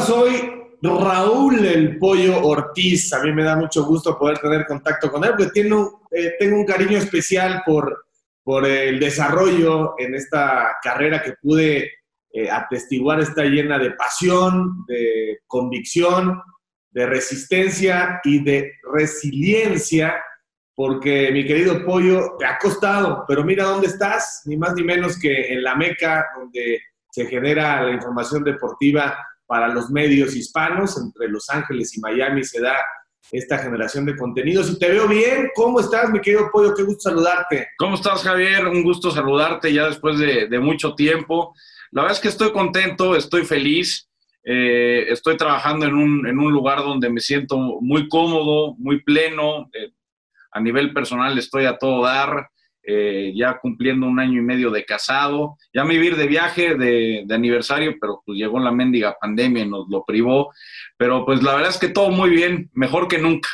soy Raúl el Pollo Ortiz. A mí me da mucho gusto poder tener contacto con él, porque eh, tengo un cariño especial por, por el desarrollo en esta carrera que pude eh, atestiguar. Está llena de pasión, de convicción, de resistencia y de resiliencia, porque mi querido Pollo, te ha costado, pero mira dónde estás, ni más ni menos que en la Meca, donde se genera la información deportiva para los medios hispanos, entre Los Ángeles y Miami se da esta generación de contenidos. Y te veo bien, ¿cómo estás, mi querido Pollo? Qué gusto saludarte. ¿Cómo estás, Javier? Un gusto saludarte ya después de, mucho tiempo. La verdad es que estoy contento, estoy feliz. Eh, estoy trabajando en un, en un, lugar donde me siento muy cómodo, muy pleno. Eh, a nivel personal estoy a todo dar. Eh, ya cumpliendo un año y medio de casado. Ya me iba ir de viaje de, aniversario, pero pues llegó la mendiga pandemia y nos lo privó. Pero pues la verdad es que todo muy bien, mejor que nunca.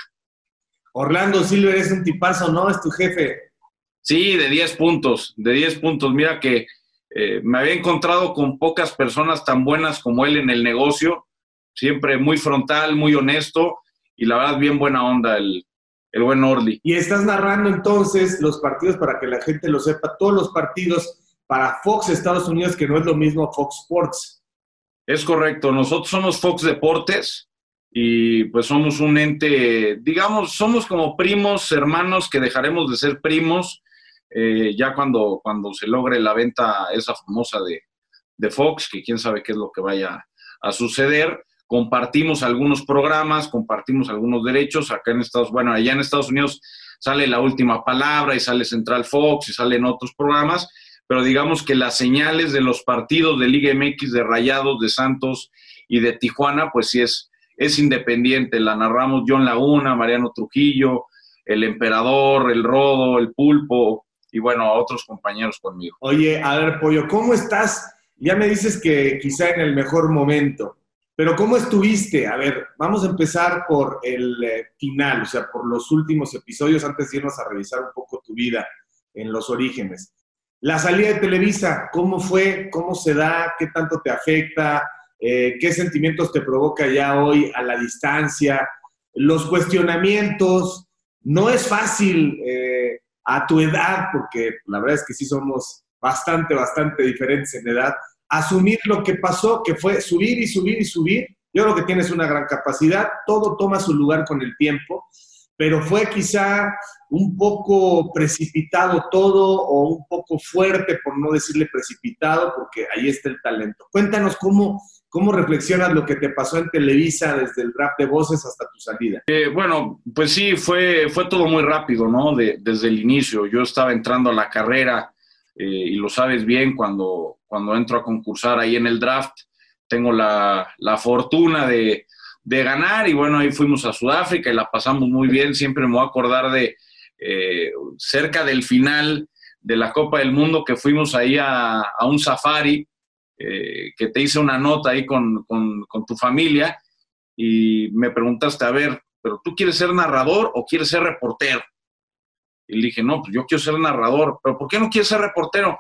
Orlando Silver es un tipazo, ¿no? Es tu jefe. Sí, de 10 puntos, de 10 puntos. Mira que eh, me había encontrado con pocas personas tan buenas como él en el negocio, siempre muy frontal, muy honesto y la verdad bien buena onda el, el buen Orly. Y estás narrando entonces los partidos para que la gente lo sepa, todos los partidos para Fox Estados Unidos, que no es lo mismo Fox Sports. Es correcto, nosotros somos Fox Deportes y pues somos un ente, digamos, somos como primos, hermanos que dejaremos de ser primos eh, ya cuando, cuando se logre la venta esa famosa de, de Fox, que quién sabe qué es lo que vaya a suceder compartimos algunos programas, compartimos algunos derechos. Acá en Estados bueno, allá en Estados Unidos sale la última palabra y sale Central Fox y salen otros programas, pero digamos que las señales de los partidos de Liga MX, de Rayados, de Santos y de Tijuana, pues sí es, es independiente. La narramos John Laguna, Mariano Trujillo, el Emperador, el Rodo, el Pulpo y bueno, otros compañeros conmigo. Oye, a ver, Pollo, ¿cómo estás? Ya me dices que quizá en el mejor momento. Pero ¿cómo estuviste? A ver, vamos a empezar por el eh, final, o sea, por los últimos episodios, antes de irnos a revisar un poco tu vida en los orígenes. La salida de Televisa, ¿cómo fue? ¿Cómo se da? ¿Qué tanto te afecta? Eh, ¿Qué sentimientos te provoca ya hoy a la distancia? Los cuestionamientos. No es fácil eh, a tu edad, porque la verdad es que sí somos bastante, bastante diferentes en edad, asumir lo que pasó, que fue subir y subir y subir. Yo creo que tienes una gran capacidad, todo toma su lugar con el tiempo, pero fue quizá un poco precipitado todo o un poco fuerte, por no decirle precipitado, porque ahí está el talento. Cuéntanos cómo, cómo reflexionas lo que te pasó en Televisa desde el rap de voces hasta tu salida. Eh, bueno, pues sí, fue, fue todo muy rápido, ¿no? desde el inicio. Yo estaba entrando a la carrera eh, y lo sabes bien cuando, cuando entro a concursar ahí en el draft, tengo la, fortuna de, ganar y bueno, ahí fuimos a Sudáfrica y la pasamos muy bien. Siempre me voy a acordar de eh, cerca del final de la Copa del Mundo que fuimos ahí a, un safari, eh, que te hice una nota ahí con, con, tu familia y me preguntaste, a ver, ¿pero tú quieres ser narrador o quieres ser reportero? Y le dije, no, pues yo quiero ser narrador, pero ¿por qué no quieres ser reportero?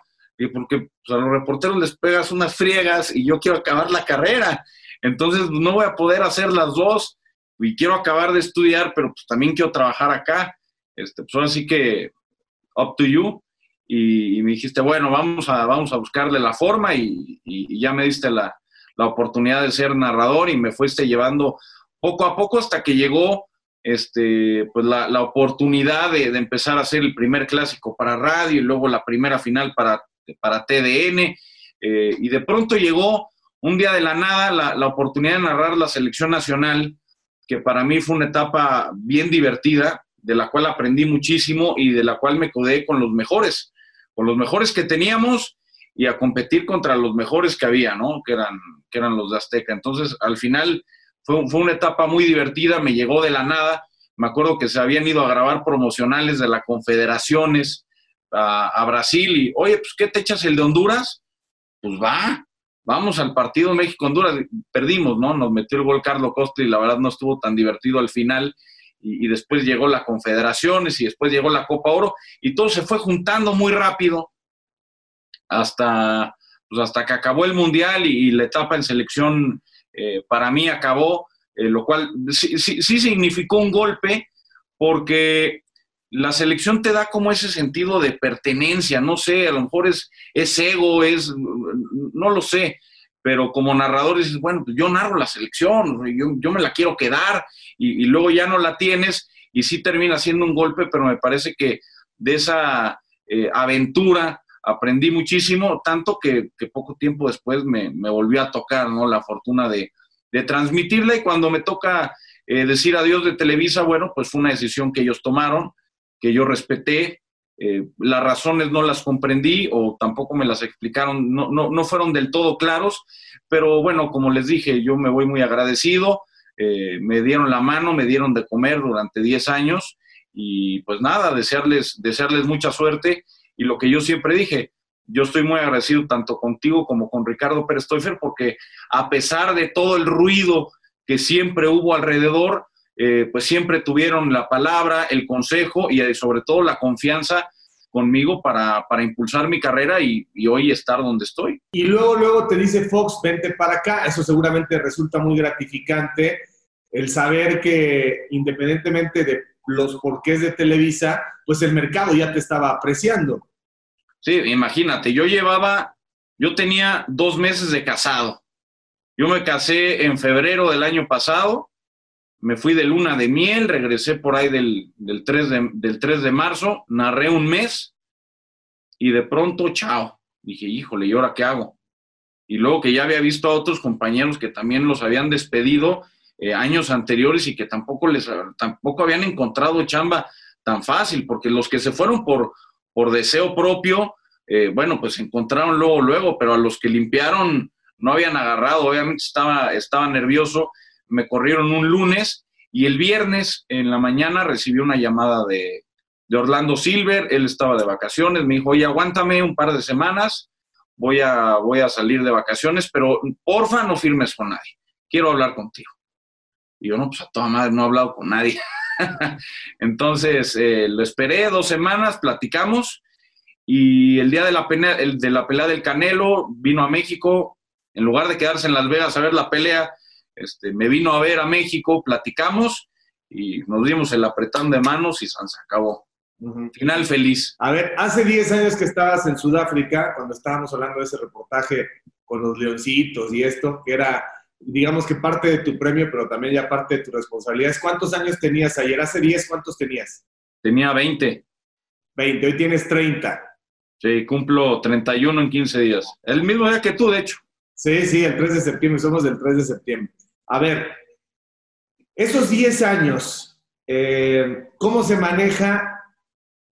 porque pues, a los reporteros les pegas unas friegas y yo quiero acabar la carrera. Entonces no voy a poder hacer las dos y quiero acabar de estudiar, pero pues también quiero trabajar acá. Este, pues ahora sí que up to you. Y, me dijiste, bueno, vamos a, vamos a buscarle la forma y, ya me diste la, la, oportunidad de ser narrador y me fuiste llevando poco a poco hasta que llegó este, pues la, la oportunidad de, de, empezar a hacer el primer clásico para radio y luego la primera final para para TDN, eh, y de pronto llegó un día de la nada la, oportunidad de narrar la selección nacional, que para mí fue una etapa bien divertida, de la cual aprendí muchísimo y de la cual me codé con los mejores, con los mejores que teníamos y a competir contra los mejores que había, ¿no? Que eran, que eran los de Azteca. Entonces, al final fue, fue una etapa muy divertida, me llegó de la nada. Me acuerdo que se habían ido a grabar promocionales de las confederaciones, a, Brasil y, oye, pues, ¿qué te echas el de Honduras? Pues va, vamos al partido México-Honduras. Perdimos, ¿no? Nos metió el gol Carlos Costa y la verdad no estuvo tan divertido al final. Y, después llegó la Confederaciones y después llegó la Copa Oro y todo se fue juntando muy rápido hasta, pues hasta que acabó el Mundial y, la etapa en selección eh, para mí acabó, eh, lo cual sí, sí, significó un golpe porque la selección te da como ese sentido de pertenencia, no sé, a lo mejor es, es ego, es, no lo sé, pero como narrador dices, bueno, pues yo narro la selección, yo, me la quiero quedar y, luego ya no la tienes y sí termina siendo un golpe, pero me parece que de esa eh, aventura aprendí muchísimo, tanto que, poco tiempo después me, volvió a tocar ¿no? la fortuna de, transmitirla y cuando me toca eh, decir adiós de Televisa, bueno, pues fue una decisión que ellos tomaron, que yo respeté, eh, las razones no las comprendí o tampoco me las explicaron, no, no, no, fueron del todo claros, pero bueno, como les dije, yo me voy muy agradecido, eh, me dieron la mano, me dieron de comer durante 10 años y pues nada, desearles, desearles mucha suerte y lo que yo siempre dije, yo estoy muy agradecido tanto contigo como con Ricardo Pérez Toifer porque a pesar de todo el ruido que siempre hubo alrededor, eh, pues siempre tuvieron la palabra, el consejo y eh, sobre todo la confianza conmigo para, impulsar mi carrera y, hoy estar donde estoy. Y luego, luego te dice Fox, vente para acá. Eso seguramente resulta muy gratificante, el saber que independientemente de los porqués de Televisa, pues el mercado ya te estaba apreciando. Sí, imagínate, yo llevaba, yo tenía dos meses de casado. Yo me casé en febrero del año pasado, me fui de luna de miel, regresé por ahí del, 3, de, del 3 de marzo, narré un mes y de pronto, chao. Dije, híjole, ¿y ahora qué hago? Y luego que ya había visto a otros compañeros que también los habían despedido eh, años anteriores y que tampoco, les, tampoco habían encontrado chamba tan fácil, porque los que se fueron por, por deseo propio, eh, bueno, pues encontraron luego, luego, pero a los que limpiaron no habían agarrado, obviamente estaba, estaba nervioso, me corrieron un lunes y el viernes en la mañana recibí una llamada de, Orlando Silver, él estaba de vacaciones, me dijo, oye, aguántame un par de semanas, voy a, voy a salir de vacaciones, pero porfa no firmes con nadie, quiero hablar contigo. Y yo, no, pues a toda madre, no he hablado con nadie. Entonces, eh, lo esperé dos semanas, platicamos y el día de la, pelea, de la pelea del Canelo vino a México, en lugar de quedarse en Las Vegas a ver la pelea, este, me vino a ver a México, platicamos y nos dimos el apretón de manos y se acabó. Final feliz. A ver, hace 10 años que estabas en Sudáfrica, cuando estábamos hablando de ese reportaje con los leoncitos y esto, que era digamos que parte de tu premio, pero también ya parte de tu responsabilidad. ¿Cuántos años tenías ayer? Hace 10, ¿cuántos tenías? Tenía 20. 20, hoy tienes 30. Sí, cumplo 31 en 15 días. El mismo día que tú, de hecho. Sí, sí, el 3 de septiembre, somos del 3 de septiembre. A ver, esos 10 años, eh, ¿cómo se maneja?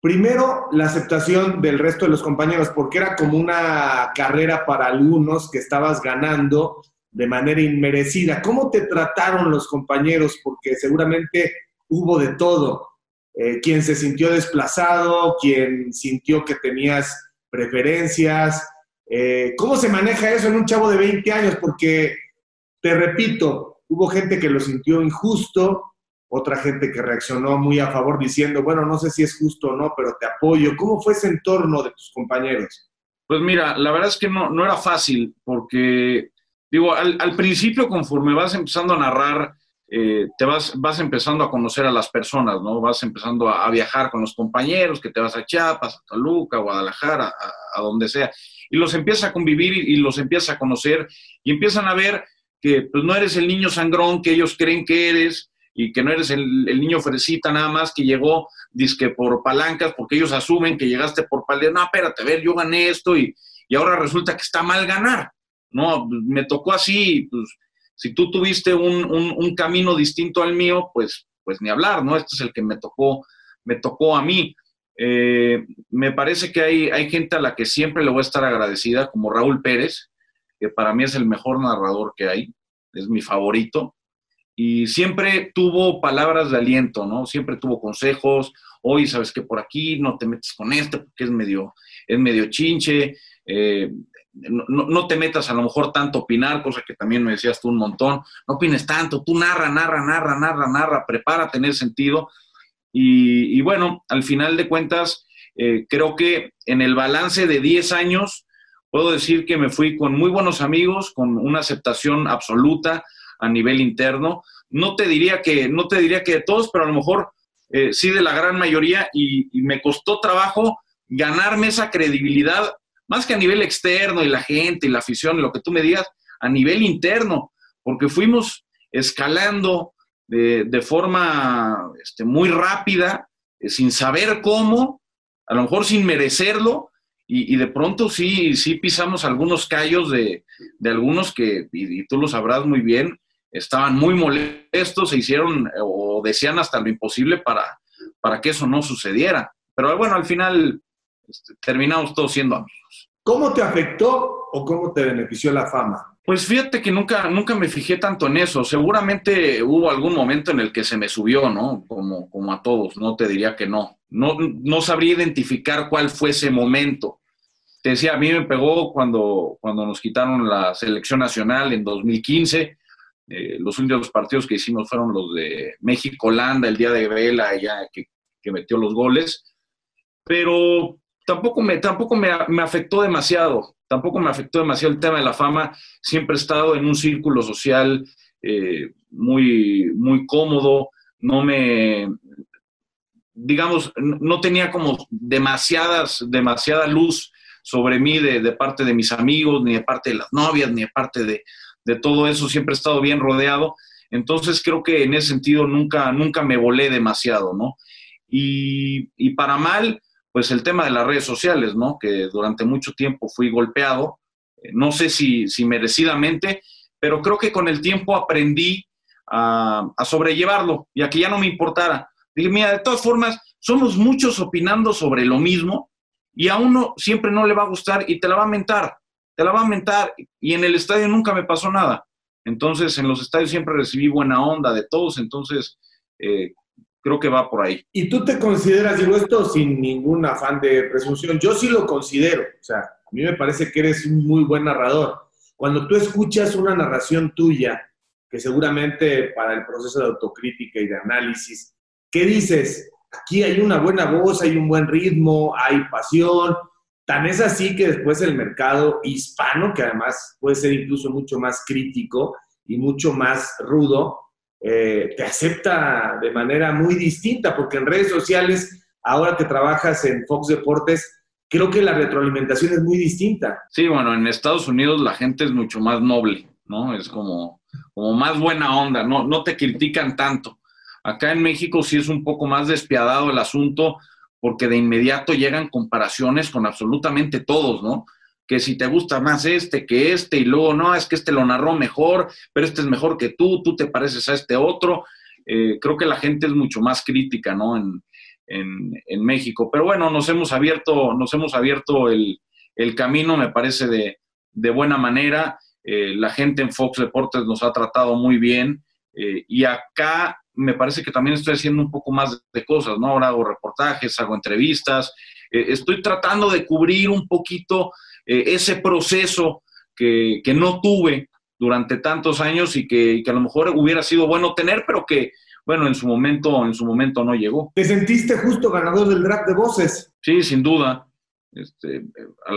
Primero, la aceptación del resto de los compañeros, porque era como una carrera para algunos que estabas ganando de manera inmerecida. ¿Cómo te trataron los compañeros? Porque seguramente hubo de todo. Eh, quien se sintió desplazado, quien sintió que tenías preferencias. Eh, ¿Cómo se maneja eso en un chavo de 20 años? Porque, te repito, hubo gente que lo sintió injusto, otra gente que reaccionó muy a favor diciendo, bueno, no sé si es justo o no, pero te apoyo. ¿Cómo fue ese entorno de tus compañeros? Pues mira, la verdad es que no, no era fácil porque digo, al, principio conforme vas empezando a narrar, eh, te vas, vas empezando a conocer a las personas, ¿no? Vas empezando a, viajar con los compañeros, que te vas a Chiapas, a Toluca, Guadalajara, a, donde sea, y los empiezas a convivir y, los empiezas a conocer y empiezan a ver que pues, no eres el niño sangrón que ellos creen que eres y que no eres el, niño fresita nada más que llegó disque por palancas, porque ellos asumen que llegaste por palancas, no, espérate, a ver, yo gané esto y, y ahora resulta que está mal ganar. No, me tocó así, pues si tú tuviste un, camino distinto al mío, pues, pues ni hablar, ¿no? Este es el que me tocó, me tocó a mí. Eh, me parece que hay, hay gente a la que siempre le voy a estar agradecida, como Raúl Pérez, que para mí es el mejor narrador que hay, es mi favorito, y siempre tuvo palabras de aliento, ¿no? Siempre tuvo consejos, hoy sabes que por aquí no te metes con este porque es medio, es medio chinche, eh, no, te metas a lo mejor tanto a opinar, cosa que también me decías tú un montón, no opines tanto, tú narra, narra, narra, narra, narra, prepara tener sentido. Y, bueno, al final de cuentas, eh, creo que en el balance de 10 años, puedo decir que me fui con muy buenos amigos, con una aceptación absoluta a nivel interno. No te diría que, no te diría que de todos, pero a lo mejor eh, sí de la gran mayoría y, me costó trabajo ganarme esa credibilidad, más que a nivel externo y la gente y la afición y lo que tú me digas, a nivel interno, porque fuimos escalando de, forma este, muy rápida, eh, sin saber cómo, a lo mejor sin merecerlo, y, de pronto sí, sí pisamos algunos callos de, algunos que, y, tú lo sabrás muy bien, estaban muy molestos, se hicieron o decían hasta lo imposible para, para que eso no sucediera. Pero bueno, al final este, terminamos todos siendo amigos. ¿Cómo te afectó o cómo te benefició la fama? Pues fíjate que nunca, nunca me fijé tanto en eso. Seguramente hubo algún momento en el que se me subió, ¿no? Como, como a todos, no te diría que no. no. No sabría identificar cuál fue ese momento te decía, a mí me pegó cuando, cuando nos quitaron la selección nacional en 2015. Eh, los últimos partidos que hicimos fueron los de México-Holanda, el día de Vela, ya que, que, metió los goles. Pero tampoco, me, tampoco me, me, afectó demasiado. Tampoco me afectó demasiado el tema de la fama. Siempre he estado en un círculo social eh, muy, muy cómodo. No me, digamos, no tenía como demasiadas, demasiada luz sobre mí de, parte de mis amigos, ni de parte de las novias, ni de parte de, todo eso. Siempre he estado bien rodeado. Entonces creo que en ese sentido nunca, nunca me volé demasiado, ¿no? Y, para mal, pues el tema de las redes sociales, ¿no? Que durante mucho tiempo fui golpeado, eh, no sé si, si merecidamente, pero creo que con el tiempo aprendí a, a, sobrellevarlo y a que ya no me importara. Dije, mira, de todas formas, somos muchos opinando sobre lo mismo y a uno siempre no le va a gustar y te la va a mentar, te la va a mentar y en el estadio nunca me pasó nada. Entonces, en los estadios siempre recibí buena onda de todos, entonces eh, creo que va por ahí. ¿Y tú te consideras, digo esto sin ningún afán de presunción, yo sí lo considero, o sea, a mí me parece que eres un muy buen narrador. Cuando tú escuchas una narración tuya, que seguramente para el proceso de autocrítica y de análisis, ¿qué dices? aquí hay una buena voz, hay un buen ritmo, hay pasión. Tan es así que después el mercado hispano, que además puede ser incluso mucho más crítico y mucho más rudo, eh, te acepta de manera muy distinta, porque en redes sociales, ahora que trabajas en Fox Deportes, creo que la retroalimentación es muy distinta. Sí, bueno, en Estados Unidos la gente es mucho más noble, ¿no? Es como, como más buena onda, no, no te critican tanto. Acá en México sí es un poco más despiadado el asunto porque de inmediato llegan comparaciones con absolutamente todos, ¿no? Que si te gusta más este que este y luego no, es que este lo narró mejor, pero este es mejor que tú, tú te pareces a este otro. Eh, creo que la gente es mucho más crítica, ¿no? En, en, México. Pero bueno, nos hemos abierto, nos hemos abierto el, el camino, me parece, de, de buena manera. Eh, la gente en Fox Deportes nos ha tratado muy bien. Eh, y acá me parece que también estoy haciendo un poco más de cosas, ¿no? Ahora hago reportajes, hago entrevistas, estoy tratando de cubrir un poquito eh, ese proceso que, que, no tuve durante tantos años y que, que, a lo mejor hubiera sido bueno tener, pero que, bueno, en su momento, en su momento no llegó. ¿Te sentiste justo ganador del draft de voces? Sí, sin duda. Este,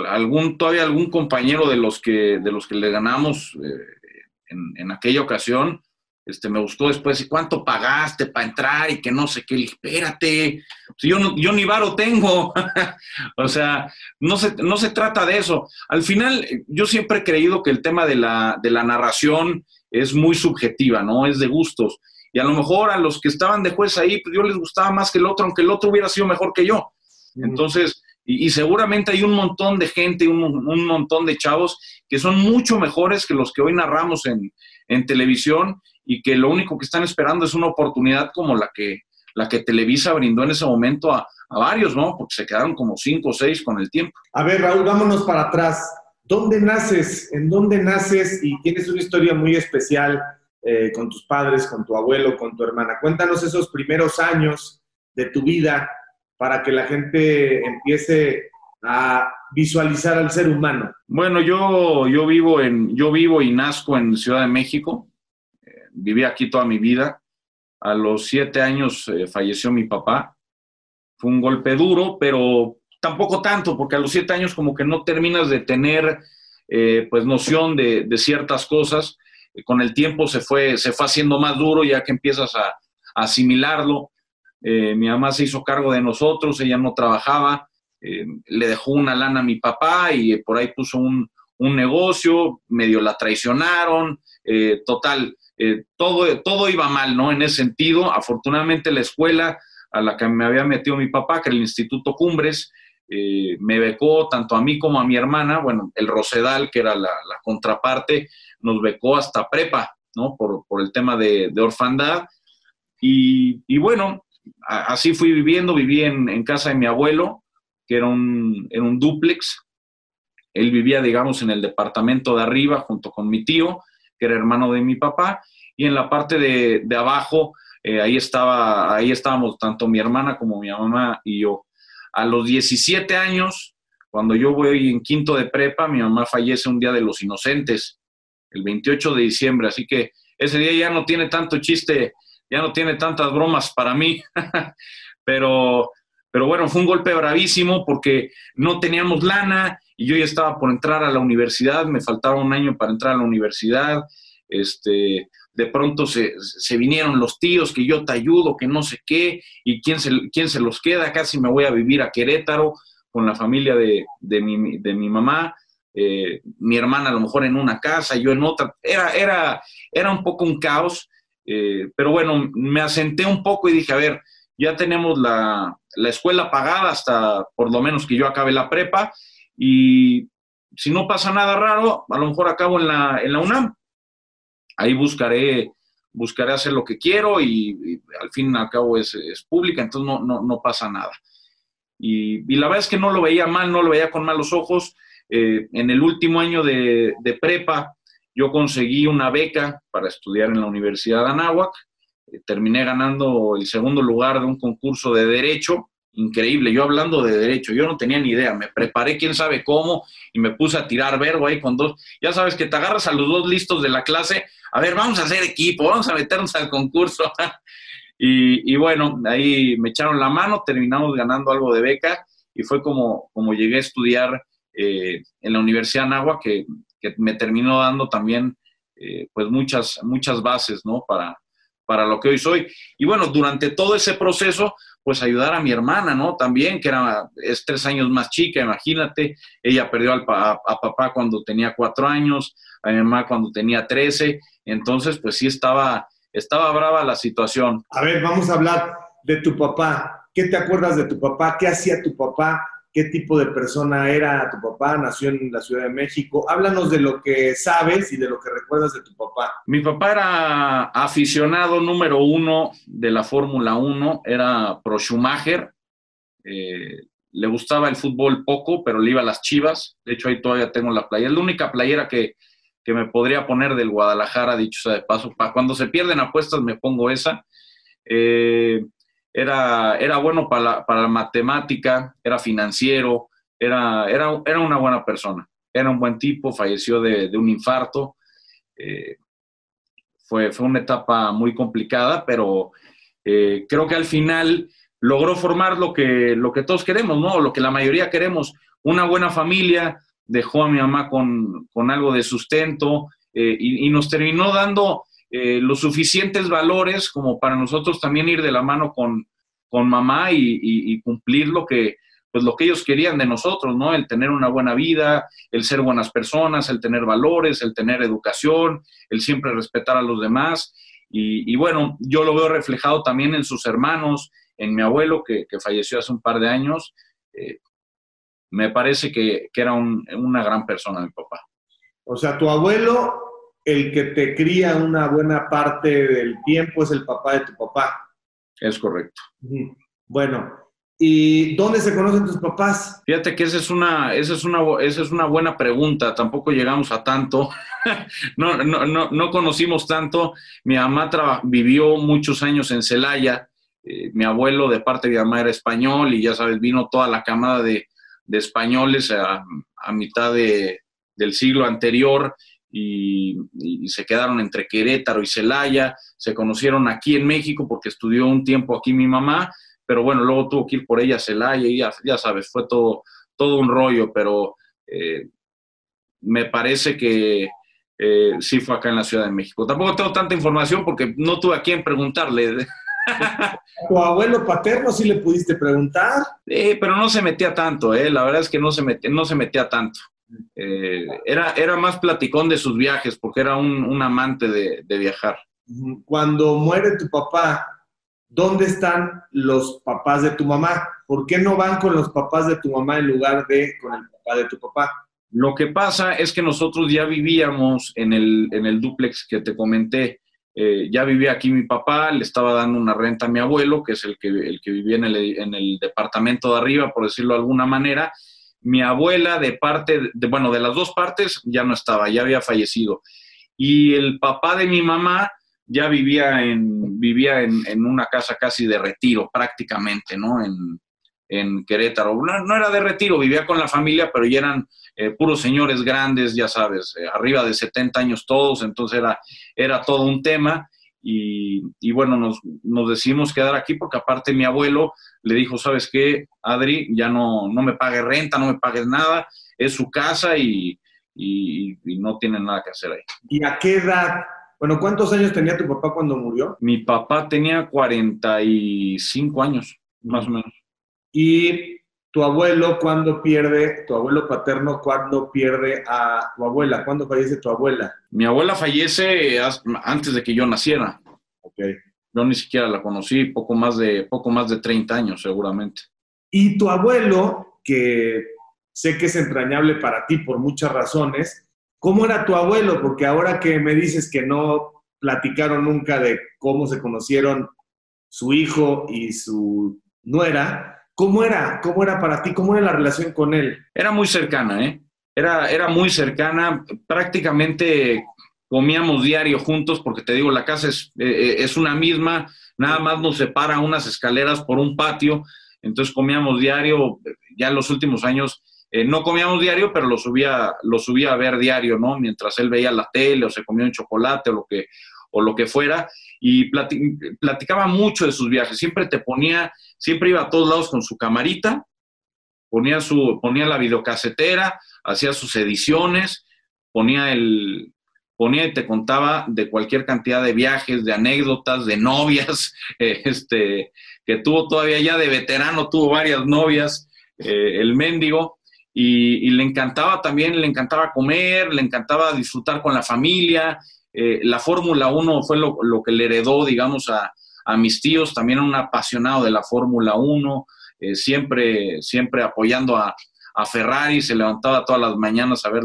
algún, todavía algún compañero de los que, de los que le ganamos eh, en, en aquella ocasión, este, me buscó después, ¿y cuánto pagaste para entrar? Y que no sé qué, espérate, yo, no, yo ni varo tengo. o sea, no se, no se trata de eso. Al final, yo siempre he creído que el tema de la, de la narración es muy subjetiva, ¿no? Es de gustos. Y a lo mejor a los que estaban de juez ahí, pues yo les gustaba más que el otro, aunque el otro hubiera sido mejor que yo. Entonces, y, seguramente hay un montón de gente, un, un, montón de chavos que son mucho mejores que los que hoy narramos en, en televisión y que lo único que están esperando es una oportunidad como la que, la que Televisa brindó en ese momento a, varios, ¿no? Porque se quedaron como cinco o seis con el tiempo. A ver, Raúl, vámonos para atrás. ¿Dónde naces? ¿En dónde naces? Y tienes una historia muy especial eh, con tus padres, con tu abuelo, con tu hermana. Cuéntanos esos primeros años de tu vida para que la gente empiece a visualizar al ser humano. Bueno, yo, yo, vivo, en, yo vivo y nazco en Ciudad de México viví aquí toda mi vida. A los siete años eh, falleció mi papá. Fue un golpe duro, pero tampoco tanto, porque a los siete años como que no terminas de tener eh, pues noción de, ciertas cosas. Con el tiempo se fue, se fue haciendo más duro ya que empiezas a, asimilarlo. Eh, mi mamá se hizo cargo de nosotros, ella no trabajaba, le dejó una lana a mi papá y por ahí puso un, un negocio, medio la traicionaron, total, todo, todo iba mal, ¿no? En ese sentido, afortunadamente la escuela a la que me había metido mi papá, que era el Instituto Cumbres, eh, me becó tanto a mí como a mi hermana, bueno, el Rosedal, que era la, contraparte, nos becó hasta prepa, ¿no? Por, el tema de, orfandad. Y, bueno, así fui viviendo, viví en, casa de mi abuelo, que era un, era un dúplex. Él vivía, digamos, en el departamento de arriba junto con mi tío, hermano de mi papá, y en la parte de, de abajo, eh, ahí, estaba, ahí estábamos tanto mi hermana como mi mamá y yo. A los 17 años, cuando yo voy en quinto de prepa, mi mamá fallece un día de los inocentes, el 28 de diciembre, así que ese día ya no tiene tanto chiste, ya no tiene tantas bromas para mí, pero, pero bueno, fue un golpe bravísimo porque no teníamos lana y yo ya estaba por entrar a la universidad, me faltaba un año para entrar a la universidad, este, de pronto se, vinieron los tíos, que yo te ayudo, que no sé qué, y quién se, quién se los queda, casi me voy a vivir a Querétaro con la familia de, mi, de mi, mamá, eh, mi hermana a lo mejor en una casa, yo en otra, era, era, era un poco un caos, eh, pero bueno, me asenté un poco y dije, a ver, ya tenemos la, la escuela pagada hasta por lo menos que yo acabe la prepa, y si no pasa nada raro, a lo mejor acabo en la, en la UNAM ahí buscaré, buscaré hacer lo que quiero y, al fin y al cabo es, pública, entonces no, no, pasa nada. Y, la verdad es que no lo veía mal, no lo veía con malos ojos. Eh, en el último año de, prepa, yo conseguí una beca para estudiar en la Universidad de Anáhuac. Eh, terminé ganando el segundo lugar de un concurso de derecho increíble. Yo hablando de derecho, yo no tenía ni idea. Me preparé quién sabe cómo y me puse a tirar verbo ahí con dos. Ya sabes que te agarras a los dos listos de la clase. A ver, vamos a hacer equipo, vamos a meternos al concurso. y, bueno, ahí me echaron la mano, terminamos ganando algo de beca y fue como, como llegué a estudiar eh, en la Universidad de Nagua, que, me terminó dando también eh, pues muchas, muchas bases, ¿no? Para, para lo que hoy soy. Y bueno, durante todo ese proceso, pues ayudar a mi hermana, ¿no? También, que era, es tres años más chica, imagínate, ella perdió al a, papá cuando tenía cuatro años, a mi mamá cuando tenía trece, entonces pues sí estaba, estaba brava la situación. A ver, vamos a hablar de tu papá. ¿Qué te acuerdas de tu papá? ¿Qué hacía tu papá? Qué tipo de persona era tu papá, nació en la Ciudad de México. Háblanos de lo que sabes y de lo que recuerdas de tu papá. Mi papá era aficionado número uno de la Fórmula 1, era pro Schumacher. Eh, le gustaba el fútbol poco, pero le iba a las chivas. De hecho, ahí todavía tengo la playera. Es la única playera que, me podría poner del Guadalajara, dicho sea de paso. Cuando se pierden apuestas me pongo esa. Eh, era, era bueno para la, para matemática, era financiero, era, era, era, una buena persona, era un buen tipo, falleció de, un infarto. Eh, fue, fue una etapa muy complicada, pero eh, creo que al final logró formar lo que, lo que todos queremos, ¿no? Lo que la mayoría queremos, una buena familia, dejó a mi mamá con, algo de sustento eh, y, nos terminó dando eh, los suficientes valores como para nosotros también ir de la mano con, mamá y, cumplir lo que, pues lo que ellos querían de nosotros, ¿no? El tener una buena vida, el ser buenas personas, el tener valores, el tener educación, el siempre respetar a los demás. Y, bueno, yo lo veo reflejado también en sus hermanos, en mi abuelo que, falleció hace un par de años. Eh, me parece que, era una gran persona mi papá. O sea, tu abuelo el que te cría una buena parte del tiempo es el papá de tu papá. Es correcto. Bueno, ¿y dónde se conocen tus papás? Fíjate que esa es una, esa es una, esa es una buena pregunta. Tampoco llegamos a tanto. no, no, no, no, conocimos tanto. Mi mamá vivió muchos años en Celaya. Eh, mi abuelo de parte de mi mamá era español y ya sabes, vino toda la camada de, españoles a, mitad del siglo anterior y, se quedaron entre Querétaro y Celaya, se conocieron aquí en México porque estudió un tiempo aquí mi mamá, pero bueno, luego tuvo que ir por ella a Celaya y ya, ya sabes, fue todo, todo un rollo, pero eh, me parece que eh, sí fue acá en la Ciudad de México. Tampoco tengo tanta información porque no tuve a quién preguntarle. tu abuelo paterno sí le pudiste preguntar? Pero no se metía tanto, ¿eh? la verdad es que no se metía, no se metía tanto. Eh, era, era más platicón de sus viajes porque era un, amante de, de viajar. Cuando muere tu papá, ¿dónde están los papás de tu mamá? ¿Por qué no van con los papás de tu mamá en lugar de con el papá de tu papá? Lo que pasa es que nosotros ya vivíamos en el, en el duplex que te comenté. Eh, ya vivía aquí mi papá, le estaba dando una renta a mi abuelo, que es el que, el que vivía en el, en el departamento de arriba, por decirlo de alguna manera. Mi abuela, de parte, de, bueno, de las dos partes, ya no estaba, ya había fallecido. Y el papá de mi mamá ya vivía en, vivía en, en una casa casi de retiro, prácticamente, ¿no? En, en Querétaro. No, era de retiro, vivía con la familia, pero ya eran eh, puros señores grandes, ya sabes, eh, arriba de 70 años todos, entonces era, era todo un tema. Y, bueno, nos, nos, decidimos quedar aquí porque aparte mi abuelo le dijo, ¿sabes qué, Adri? Ya no, no me pagues renta, no me pagues nada, es su casa y, y, y no tienen nada que hacer ahí. ¿Y a qué edad bueno, ¿cuántos años tenía tu papá cuando murió? Mi papá tenía 45 años, más o menos. Y tu abuelo, cuando pierde, tu abuelo paterno, cuando pierde a tu abuela? ¿Cuándo fallece tu abuela? Mi abuela fallece antes de que yo naciera. Ok. Yo ni siquiera la conocí, poco más de, poco más de 30 años seguramente. Y tu abuelo, que sé que es entrañable para ti por muchas razones, ¿cómo era tu abuelo? Porque ahora que me dices que no platicaron nunca de cómo se conocieron su hijo y su nuera, ¿Cómo era? ¿Cómo era para ti? ¿Cómo era la relación con él? Era muy cercana, ¿eh? Era, era muy cercana. Prácticamente comíamos diario juntos porque te digo, la casa es, eh, eh, es una misma, nada más nos separa unas escaleras por un patio, entonces comíamos diario, ya en los últimos años eh, no comíamos diario, pero lo subía, lo subía a ver diario, ¿no? Mientras él veía la tele o se comía un chocolate o lo que, o lo que fuera, y platicaba mucho de sus viajes, siempre te ponía, siempre iba a todos lados con su camarita, ponía, su, ponía la videocasetera, hacía sus ediciones, ponía el, ponía y te contaba de cualquier cantidad de viajes, de anécdotas, de novias, este, que tuvo todavía ya de veterano, tuvo varias novias, eh, el mendigo, y, y, le encantaba también, le encantaba comer, le encantaba disfrutar con la familia, eh, la Fórmula 1 fue lo, que le heredó, digamos, a, mis tíos, también un apasionado de la Fórmula 1, eh, siempre, siempre apoyando a, Ferrari, se levantaba todas las mañanas a ver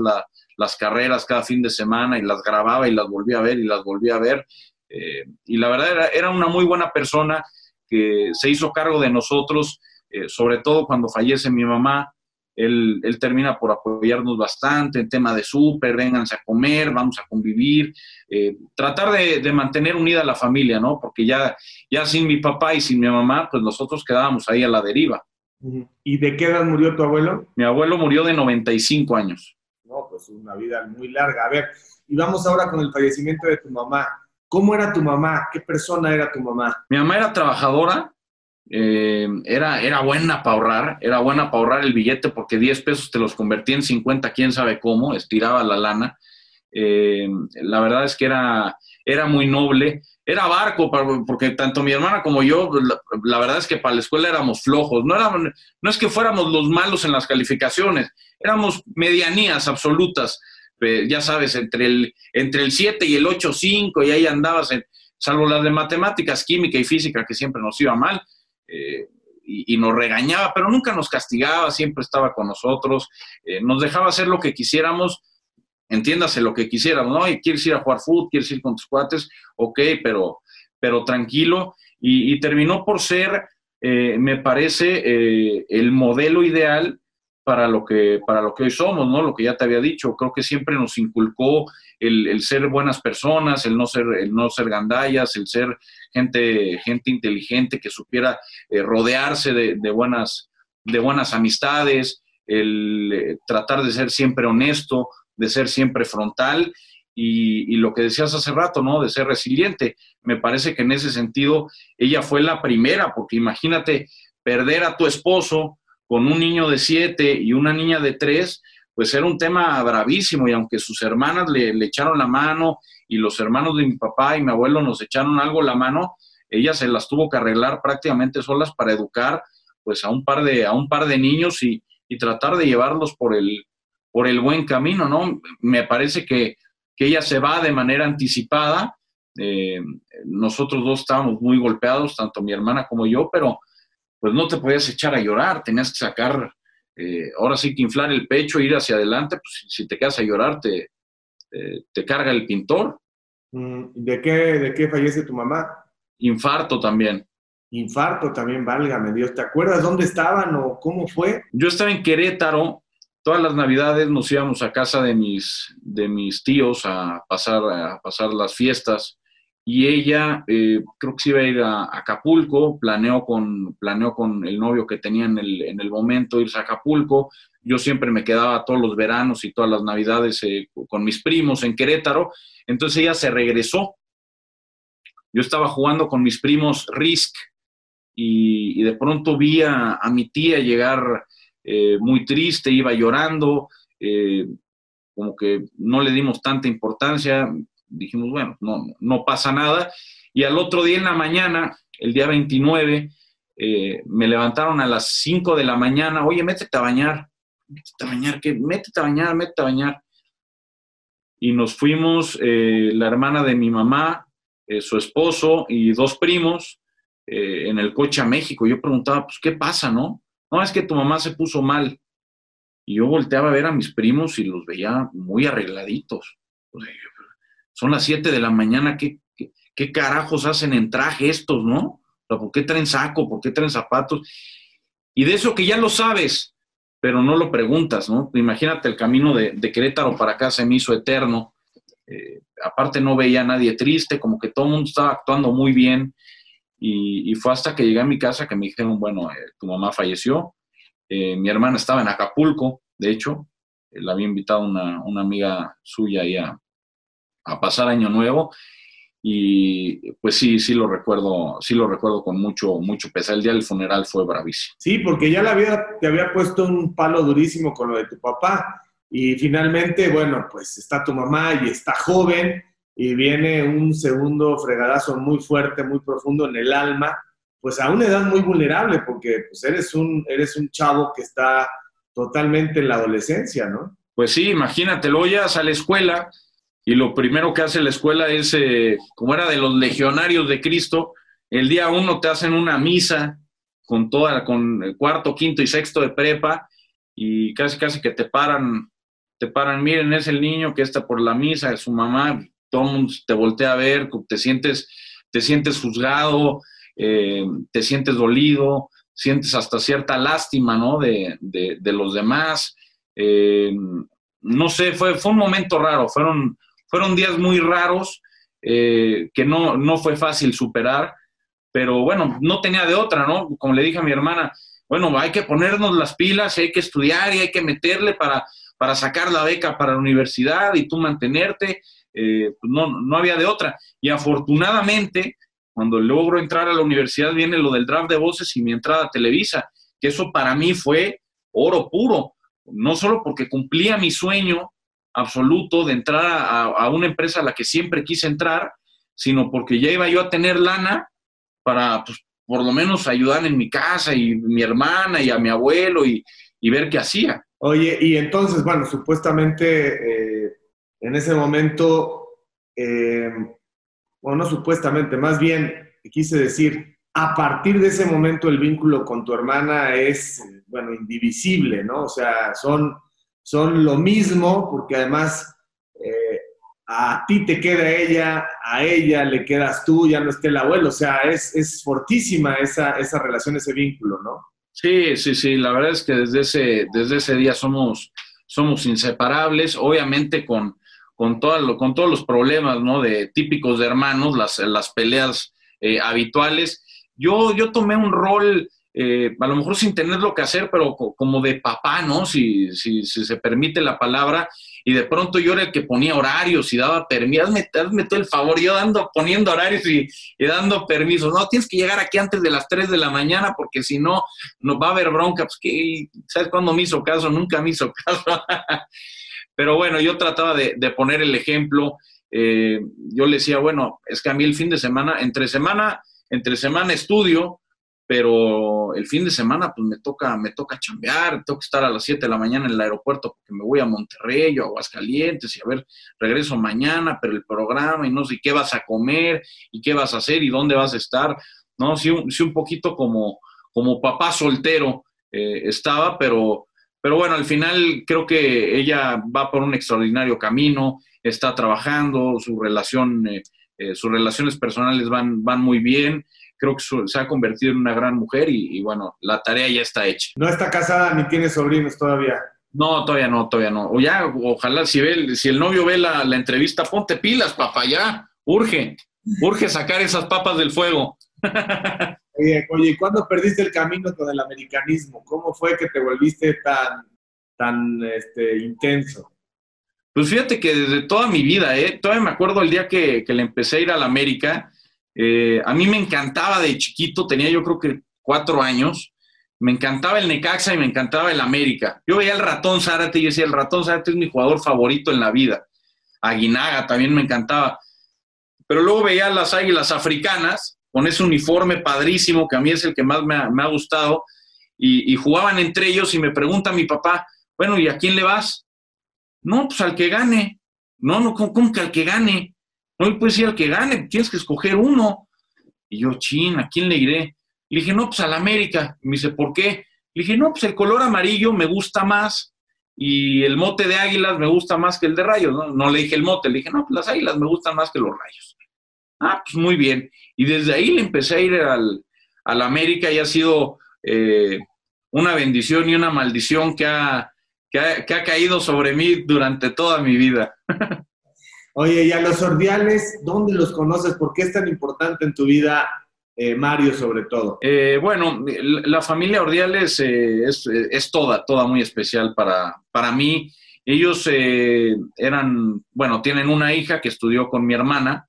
las carreras cada fin de semana y las grababa y las volvía a ver y las volvía a ver. Eh, y la verdad era, era, una muy buena persona que se hizo cargo de nosotros, sobre todo cuando fallece mi mamá, él, termina por apoyarnos bastante en tema de súper, vénganse a comer, vamos a convivir, eh, tratar de, mantener unida la familia, ¿no? Porque ya, ya sin mi papá y sin mi mamá, pues nosotros quedábamos ahí a la deriva. ¿Y de qué edad murió tu abuelo? Mi abuelo murió de 95 años. No, pues una vida muy larga. A ver, y vamos ahora con el fallecimiento de tu mamá. ¿Cómo era tu mamá? ¿Qué persona era tu mamá? Mi mamá era trabajadora, eh, era, era buena para ahorrar, era buena para ahorrar el billete porque 10 pesos te los convertía en 50, quién sabe cómo, estiraba la lana. Eh, la verdad es que era, era muy noble. Era barco, porque tanto mi hermana como yo, la, verdad es que para la escuela éramos flojos. No, no es que fuéramos los malos en las calificaciones, éramos medianías absolutas. Ya sabes, entre el, entre el 7 y el 8, 5, y ahí andabas, en, salvo las de matemáticas, química y física, que siempre nos iba mal eh, y, nos regañaba, pero nunca nos castigaba, siempre estaba con nosotros, eh, nos dejaba hacer lo que quisiéramos, entiéndase lo que quisiéramos, ¿no? Quieres ir a jugar fútbol, quieres ir con tus cuates, ok, pero, pero tranquilo. Y, terminó por ser, eh, me parece, el modelo ideal para lo, que, para lo que hoy somos, ¿no? Lo que ya te había dicho, creo que siempre nos inculcó el, ser buenas personas, el no ser, el no ser gandallas, el ser gente, gente inteligente que supiera eh, rodearse de, buenas, de buenas amistades, el eh, tratar de ser siempre honesto, de ser siempre frontal. y, lo que decías hace rato, ¿no? De ser resiliente. Me parece que en ese sentido ella fue la primera, porque imagínate perder a tu esposo con un niño de siete y una niña de tres, pues era un tema bravísimo y aunque sus hermanas le, echaron la mano y los hermanos de mi papá y mi abuelo nos echaron algo la mano, ella se las tuvo que arreglar prácticamente solas para educar pues a un par de, a un par de niños y, y tratar de llevarlos por el, por el buen camino, ¿no? Me parece que, que ella se va de manera anticipada. Eh, nosotros dos estábamos muy golpeados, tanto mi hermana como yo, pero pues no te podías echar a llorar, tenías que sacar, eh, ahora sí que inflar el pecho, ir hacia adelante, pues si te quedas a llorar te, te carga el pintor. Mm, ¿De qué, ¿De qué fallece tu mamá? Infarto también. Infarto también, válgame Dios. ¿Te acuerdas dónde estaban o cómo fue? Yo estaba en Querétaro, todas las navidades nos íbamos a casa de mis, de mis tíos a pasar, a pasar las fiestas y ella eh, creo que se iba a ir a, Acapulco, planeó con, planeó con el novio que tenía en el, en el momento irse a Acapulco. Yo siempre me quedaba todos los veranos y todas las navidades eh, con mis primos en Querétaro. Entonces ella se regresó. Yo estaba jugando con mis primos Risk y, de pronto vi a, mi tía llegar eh, muy triste, iba llorando, como que no le dimos tanta importancia dijimos, bueno, no, no pasa nada. Y al otro día en la mañana, el día 29, eh, me levantaron a las 5 de la mañana, oye, métete a bañar, métete a bañar. Métete a bañar, métete a bañar. Y nos fuimos, eh, la hermana de mi mamá, eh, su esposo y dos primos en el coche a México. Yo preguntaba, pues, ¿qué pasa, no? No, es que tu mamá se puso mal. Y yo volteaba a ver a mis primos y los veía muy arregladitos. Pues, son las 7 de la mañana, ¿qué, qué, carajos hacen en traje estos, no? ¿Por qué traen saco? ¿Por qué traen zapatos? Y de eso que ya lo sabes, pero no lo preguntas, ¿no? Imagínate el camino de, Querétaro para acá se me hizo eterno. Eh, aparte no veía a nadie triste, como que todo el mundo estaba actuando muy bien. Y, fue hasta que llegué a mi casa que me dijeron, bueno, eh, tu mamá falleció. Eh, mi hermana estaba en Acapulco, de hecho, la había invitado una, una amiga suya ahí a, a pasar Año Nuevo y pues sí, sí lo recuerdo, sí lo recuerdo con mucho, mucho pesar. El día del funeral fue bravísimo. Sí, porque ya le había, te había puesto un palo durísimo con lo de tu papá y finalmente, bueno, pues está tu mamá y está joven y viene un segundo fregadazo muy fuerte, muy profundo en el alma, pues a una edad muy vulnerable porque pues eres un, eres un chavo que está totalmente en la adolescencia, ¿no? Pues sí, imagínate, luego ya a la escuela y lo primero que hace la escuela es, eh, como era de los legionarios de Cristo, el día uno te hacen una misa con toda, con cuarto, quinto y sexto de prepa, y casi casi que te paran, te paran, miren, es el niño que está por la misa, es su mamá, todo mundo te voltea a ver, te sientes, te sientes juzgado, eh, te sientes dolido, sientes hasta cierta lástima, ¿no? De, de, los demás. Eh, no sé, fue, fue un momento raro, fueron fueron días muy raros eh, que no, no fue fácil superar, pero bueno, no tenía de otra, ¿no? Como le dije a mi hermana, bueno, hay que ponernos las pilas, hay que estudiar y hay que meterle para, para sacar la beca para la universidad y tú mantenerte, eh, pues no, no había de otra. Y afortunadamente, cuando logro entrar a la universidad, viene lo del draft de voces y mi entrada a Televisa, que eso para mí fue oro puro, no solo porque cumplía mi sueño absoluto de entrar a, una empresa a la que siempre quise entrar, sino porque ya iba yo a tener lana para, pues, por lo menos ayudar en mi casa y mi hermana y a mi abuelo y, ver qué hacía. Oye, y entonces, bueno, supuestamente eh, en ese momento, eh, bueno, no supuestamente, más bien quise decir, a partir de ese momento el vínculo con tu hermana es, bueno, indivisible, ¿no? O sea, son son lo mismo, porque además eh, a ti te queda ella, a ella le quedas tú, ya no esté el abuelo. O sea, es, es fortísima esa, esa relación, ese vínculo, ¿no? Sí, sí, sí. La verdad es que desde ese, desde ese día somos, somos inseparables, obviamente con, con, todo con todos los problemas, ¿no? De típicos de hermanos, las, las peleas eh, habituales. Yo, yo tomé un rol eh, a lo mejor sin tener lo que hacer, pero como de papá, ¿no? Si, se permite la palabra, y de pronto yo era el que ponía horarios y daba permiso, hazme, hazme todo el favor, yo dando, poniendo horarios y, dando permisos, no, tienes que llegar aquí antes de las 3 de la mañana porque si no, nos va a haber bronca, pues que, ¿sabes cuándo me hizo caso? Nunca me hizo caso. Pero bueno, yo trataba de, poner el ejemplo, eh, yo le decía, bueno, es que a mí el fin de semana, entre semana, entre semana estudio, pero el fin de semana pues me toca, me toca chambear, tengo que estar a las 7 de la mañana en el aeropuerto porque me voy a Monterrey o a Aguascalientes y a ver, regreso mañana, pero el programa y no sé qué vas a comer y qué vas a hacer y dónde vas a estar, ¿no? Sí, un, un poquito como, como papá soltero eh, estaba, pero, pero bueno, al final creo que ella va por un extraordinario camino, está trabajando, su relación, eh, eh, sus relaciones personales van, van muy bien creo que se ha convertido en una gran mujer y, bueno, la tarea ya está hecha. No está casada ni tiene sobrinos todavía. No, todavía no, todavía no. O ya, ojalá si, ve, si el novio ve la, entrevista, ponte pilas, papá, ya, urge, urge sacar esas papas del fuego. oye, oye, ¿cuándo perdiste el camino con el americanismo? ¿Cómo fue que te volviste tan, tan este, intenso? Pues fíjate que desde toda mi vida, ¿eh? Todavía me acuerdo el día que, que le empecé a ir a la América, eh, a mí me encantaba de chiquito, tenía yo creo que cuatro años, me encantaba el Necaxa y me encantaba el América. Yo veía el ratón Zárate y decía, el ratón Zárate es mi jugador favorito en la vida. Aguinaga también me encantaba. Pero luego veía las águilas africanas con ese uniforme padrísimo que a mí es el que más me ha, gustado y, jugaban entre ellos y me pregunta mi papá, bueno, ¿y a quién le vas? No, pues al que gane. No, no, cómo que al que gane? No puedes ir al que gane, tienes que escoger uno. Y yo, chin, ¿a quién le iré? Le dije, no, pues al América. Me dice, ¿por qué? Le dije, no, pues el color amarillo me gusta más y el mote de águilas me gusta más que el de rayos. No, le dije el mote, le dije, no, pues las águilas me gustan más que los rayos. Ah, pues muy bien. Y desde ahí le empecé a ir al, al América y ha sido eh, una bendición y una maldición que ha, que ha caído sobre mí durante toda mi vida. Oye, y a los Ordiales, ¿dónde los conoces? ¿Por qué es tan importante en tu vida, eh, Mario, sobre todo? Eh, bueno, la familia Ordiales eh, es, toda, toda muy especial para, para mí. Ellos eran, bueno, tienen una hija que estudió con mi hermana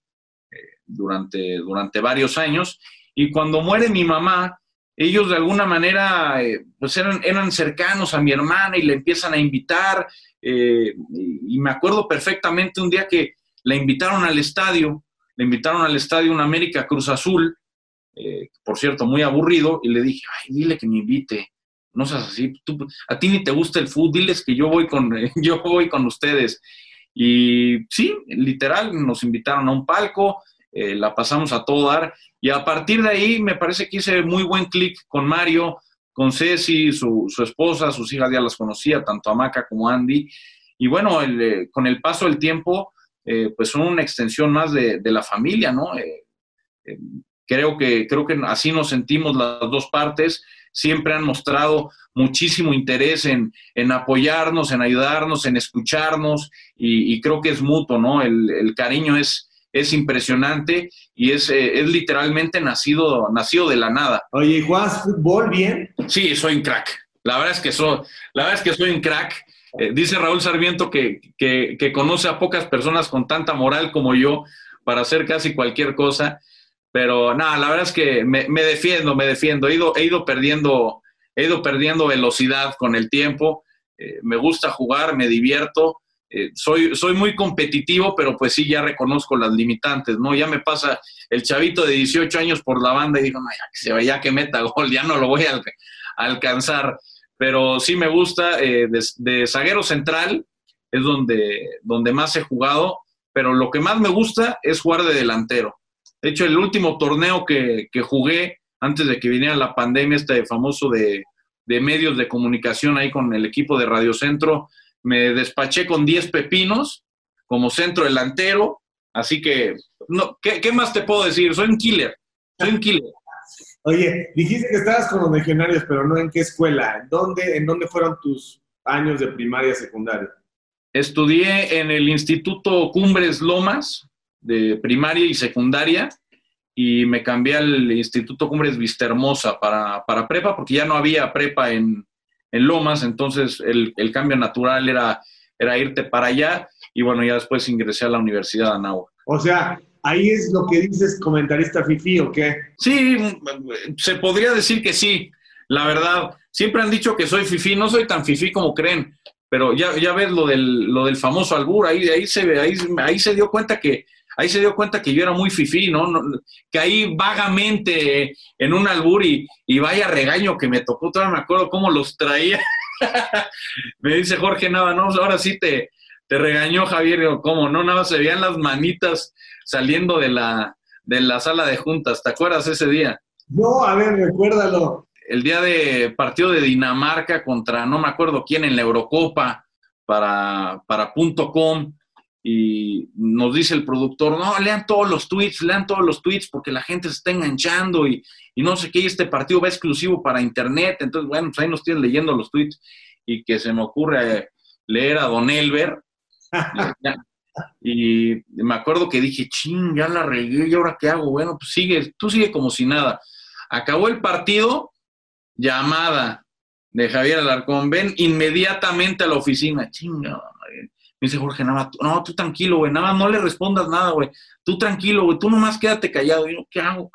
durante, durante varios años y cuando muere mi mamá, ellos de alguna manera pues eran, eran cercanos a mi hermana y le empiezan a invitar eh, y, me acuerdo perfectamente un día que la invitaron al estadio, le invitaron al estadio una América Cruz Azul, eh, por cierto, muy aburrido, y le dije, ay, dile que me invite, no seas así, a ti ni te gusta el fútbol, diles que yo voy con, yo voy con ustedes. Y sí, literal, nos invitaron a un palco, eh, la pasamos a todo dar, y a partir de ahí me parece que hice muy buen clic con Mario, con Ceci, su, esposa, sus hijas ya las conocía, tanto Amaca como Andy. Y bueno, eh, con el paso del tiempo, eh, pues son una extensión más de, la familia, ¿no? Eh, creo, que, creo que así nos sentimos las dos partes. Siempre han mostrado muchísimo interés en, apoyarnos, en ayudarnos, en escucharnos, y, creo que es mutuo, ¿no? el cariño es, es impresionante y es, eh, es literalmente nacido, nacido de la nada. Oye, ¿juegas fútbol bien? Sí, soy un crack. La verdad es que soy, la verdad es que soy un crack. Eh, dice Raúl Sarmiento que, conoce a pocas personas con tanta moral como yo para hacer casi cualquier cosa. Pero nada, la verdad es que me, defiendo, me defiendo. He ido, he ido, perdiendo, he ido perdiendo velocidad con el tiempo. Eh, me gusta jugar, me divierto eh, soy, soy muy competitivo, pero pues sí, ya reconozco las limitantes, ¿no? Ya me pasa el chavito de 18 años por la banda y digo, ya que se vaya que meta gol, ya no lo voy a, alcanzar. Pero sí me gusta, eh, de, zaguero central es donde, donde más he jugado, pero lo que más me gusta es jugar de delantero. De hecho, el último torneo que, jugué antes de que viniera la pandemia, este famoso de, de medios de comunicación ahí con el equipo de Radio Centro, me despaché con 10 pepinos como centro delantero, así que, no, ¿qué, más te puedo decir? Soy un killer, soy un killer. Oye, dijiste que estabas con los legionarios, pero no en qué escuela. ¿En dónde, en dónde fueron tus años de primaria y secundaria? Estudié en el Instituto Cumbres Lomas, de primaria y secundaria, y me cambié al Instituto Cumbres Vistahermosa para, para prepa, porque ya no había prepa en, en Lomas, entonces el, cambio natural era, era irte para allá y bueno, ya después ingresé a la Universidad de Anáhuac. O sea, ahí es lo que dices comentarista Fifi o qué? Sí, se podría decir que sí, la verdad. Siempre han dicho que soy Fifi, no soy tan Fifi como creen, pero ya, ya ves lo del, lo del famoso albur, ahí, ahí, se, ahí, ahí se dio cuenta que ahí se dio cuenta que yo era muy fifí, ¿no? que ahí vagamente en un albur y, vaya regaño que me tocó, todavía me acuerdo cómo los traía. me dice Jorge Nava, no, ahora sí te, te regañó Javier, ¿cómo? No, nada, se veían las manitas saliendo de la, de la sala de juntas, ¿te acuerdas ese día? No, a ver, recuérdalo. El día de partido de Dinamarca contra no me acuerdo quién en la Eurocopa para, para punto .com y nos dice el productor, no, lean todos los tweets, lean todos los tweets porque la gente se está enganchando y, no sé qué, y este partido va exclusivo para internet, entonces, bueno, pues ahí nos tienen leyendo los tweets y que se me ocurre leer a Don Elber. y me acuerdo que dije, ching, ya la regué, ¿y ahora qué hago? Bueno, pues sigue, tú sigue como si nada. Acabó el partido, llamada de Javier Alarcón, ven inmediatamente a la oficina, chinga, me dice Jorge Nava, no, tú tranquilo, güey, nada no le respondas nada, güey. Tú tranquilo, güey, tú nomás quédate callado. Yo, ¿qué hago?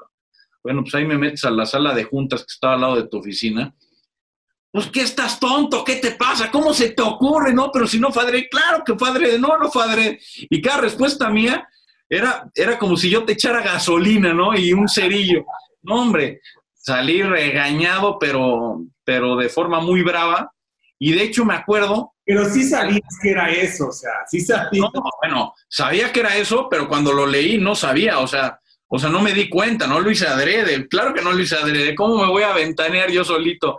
Bueno, pues ahí me metes a la sala de juntas que estaba al lado de tu oficina. Pues, ¿qué estás tonto? ¿Qué te pasa? ¿Cómo se te ocurre? No, pero si no, padre, claro que padre, no, no, padre. Y cada respuesta mía era, era como si yo te echara gasolina, ¿no? Y un cerillo. No, hombre, salí regañado, pero, pero de forma muy brava. Y de hecho me acuerdo pero sí sabías que era eso, o sea, sí sabías. No, bueno, sabía que era eso, pero cuando lo leí no sabía, o sea, o sea, no me di cuenta, no lo hice adrede, claro que no lo hice adrede, ¿cómo me voy a ventanear yo solito?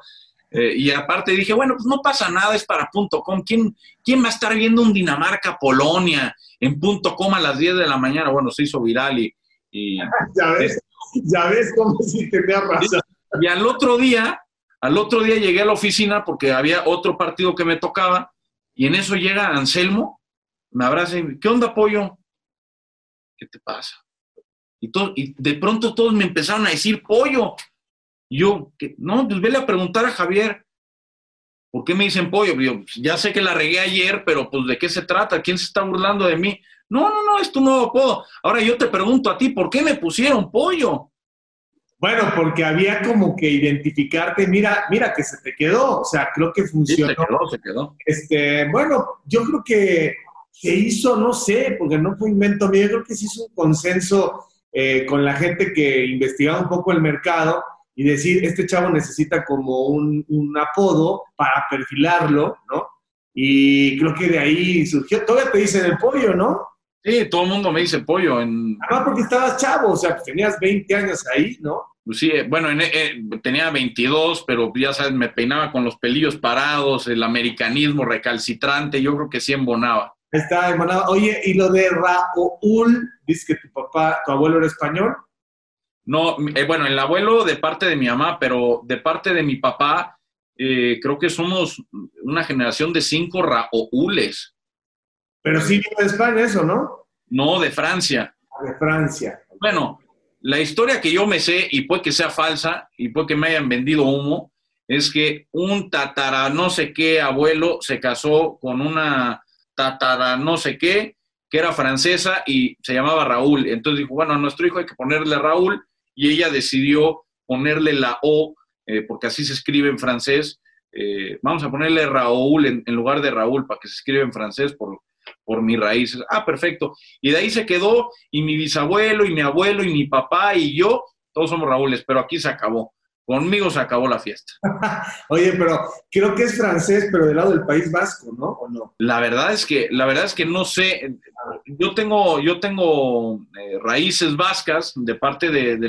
Eh, y aparte dije, bueno, pues no pasa nada, es para punto com. ¿Quién, ¿Quién va a estar viendo un Dinamarca-Polonia en punto com a las 10 de la mañana? Bueno, se hizo viral y... ya ves, ya ves cómo si tenía razón. Y al otro día, al otro día llegué a la oficina porque había otro partido que me tocaba y en eso llega Anselmo, me abraza y me ¿qué onda, pollo? ¿Qué te pasa? Y, y de pronto todos me empezaron a decir pollo. Yo, no, pues vele a preguntar a Javier, ¿por qué me dicen pollo? Yo, pues, ya sé que la regué ayer, pero pues ¿de qué se trata? ¿Quién se está burlando de mí? No, no, no, es tu nuevo apodo. Ahora yo te pregunto a ti, ¿por qué me pusieron pollo? Bueno, porque había como que identificarte, mira, mira que se te quedó, o sea, creo que funcionó. se quedó, se quedó. Este, bueno, yo creo que se hizo, no sé, porque no fue invento mío, yo creo que se hizo un consenso eh, con la gente que investigaba un poco el mercado y decir, este chavo necesita como un, un apodo para perfilarlo, ¿no? Y creo que de ahí surgió, todavía te dicen el pollo, ¿no? Sí, todo el mundo me dice pollo. En... Además porque estabas chavo, o sea, tenías 20 años ahí, ¿no? Pues sí, bueno, eh, tenía 22, pero ya sabes, me peinaba con los pelillos parados, el americanismo recalcitrante, yo creo que sí embonaba. Está embonado. Oye, ¿y lo de Raúl? Dices que tu papá, tu abuelo era español. No, eh, bueno, el abuelo de parte de mi mamá, pero de parte de mi papá, eh, creo que somos una generación de cinco Raúles. Pero sí vino de España eso, ¿no? No, de Francia. De Francia. Bueno, la historia que yo me sé, y puede que sea falsa, y puede que me hayan vendido humo, es que un tatara no sé qué abuelo se casó con una tatara no sé qué, que era francesa y se llamaba Raúl. Entonces dijo, bueno, a nuestro hijo hay que ponerle Raúl, y ella decidió ponerle la O, eh, porque así se escribe en francés. Eh, vamos a ponerle Raúl en, en, lugar de Raúl, para que se escriba en francés por, por mis raíces. Ah, perfecto. Y de ahí se quedó, y mi bisabuelo, y mi abuelo, y mi papá, y yo, todos somos Raúles, pero aquí se acabó. Conmigo se acabó la fiesta. Oye, pero creo que es francés, pero del lado del País Vasco, ¿no? ¿O no? La verdad es que, la verdad es que no sé. Yo tengo, yo tengo eh, raíces vascas de parte del,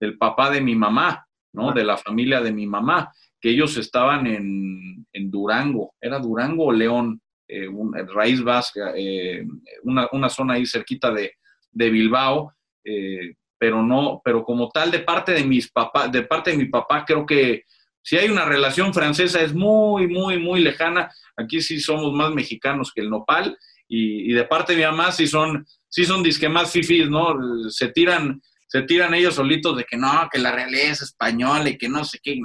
del, papá de mi mamá, ¿no? De la familia de mi mamá, que ellos estaban en, en Durango. ¿Era Durango o León? Eh, raíz vasca, eh, una, zona ahí cerquita de, Bilbao, eh, pero no, pero como tal de parte de mis papás, de parte de mi papá, creo que si hay una relación francesa es muy, muy, muy lejana. Aquí sí somos más mexicanos que el nopal y, de parte de mi mamá sí son, sí son disque más fifis, ¿no? Se tiran, se tiran ellos solitos de que no, que la realeza española y que no sé qué.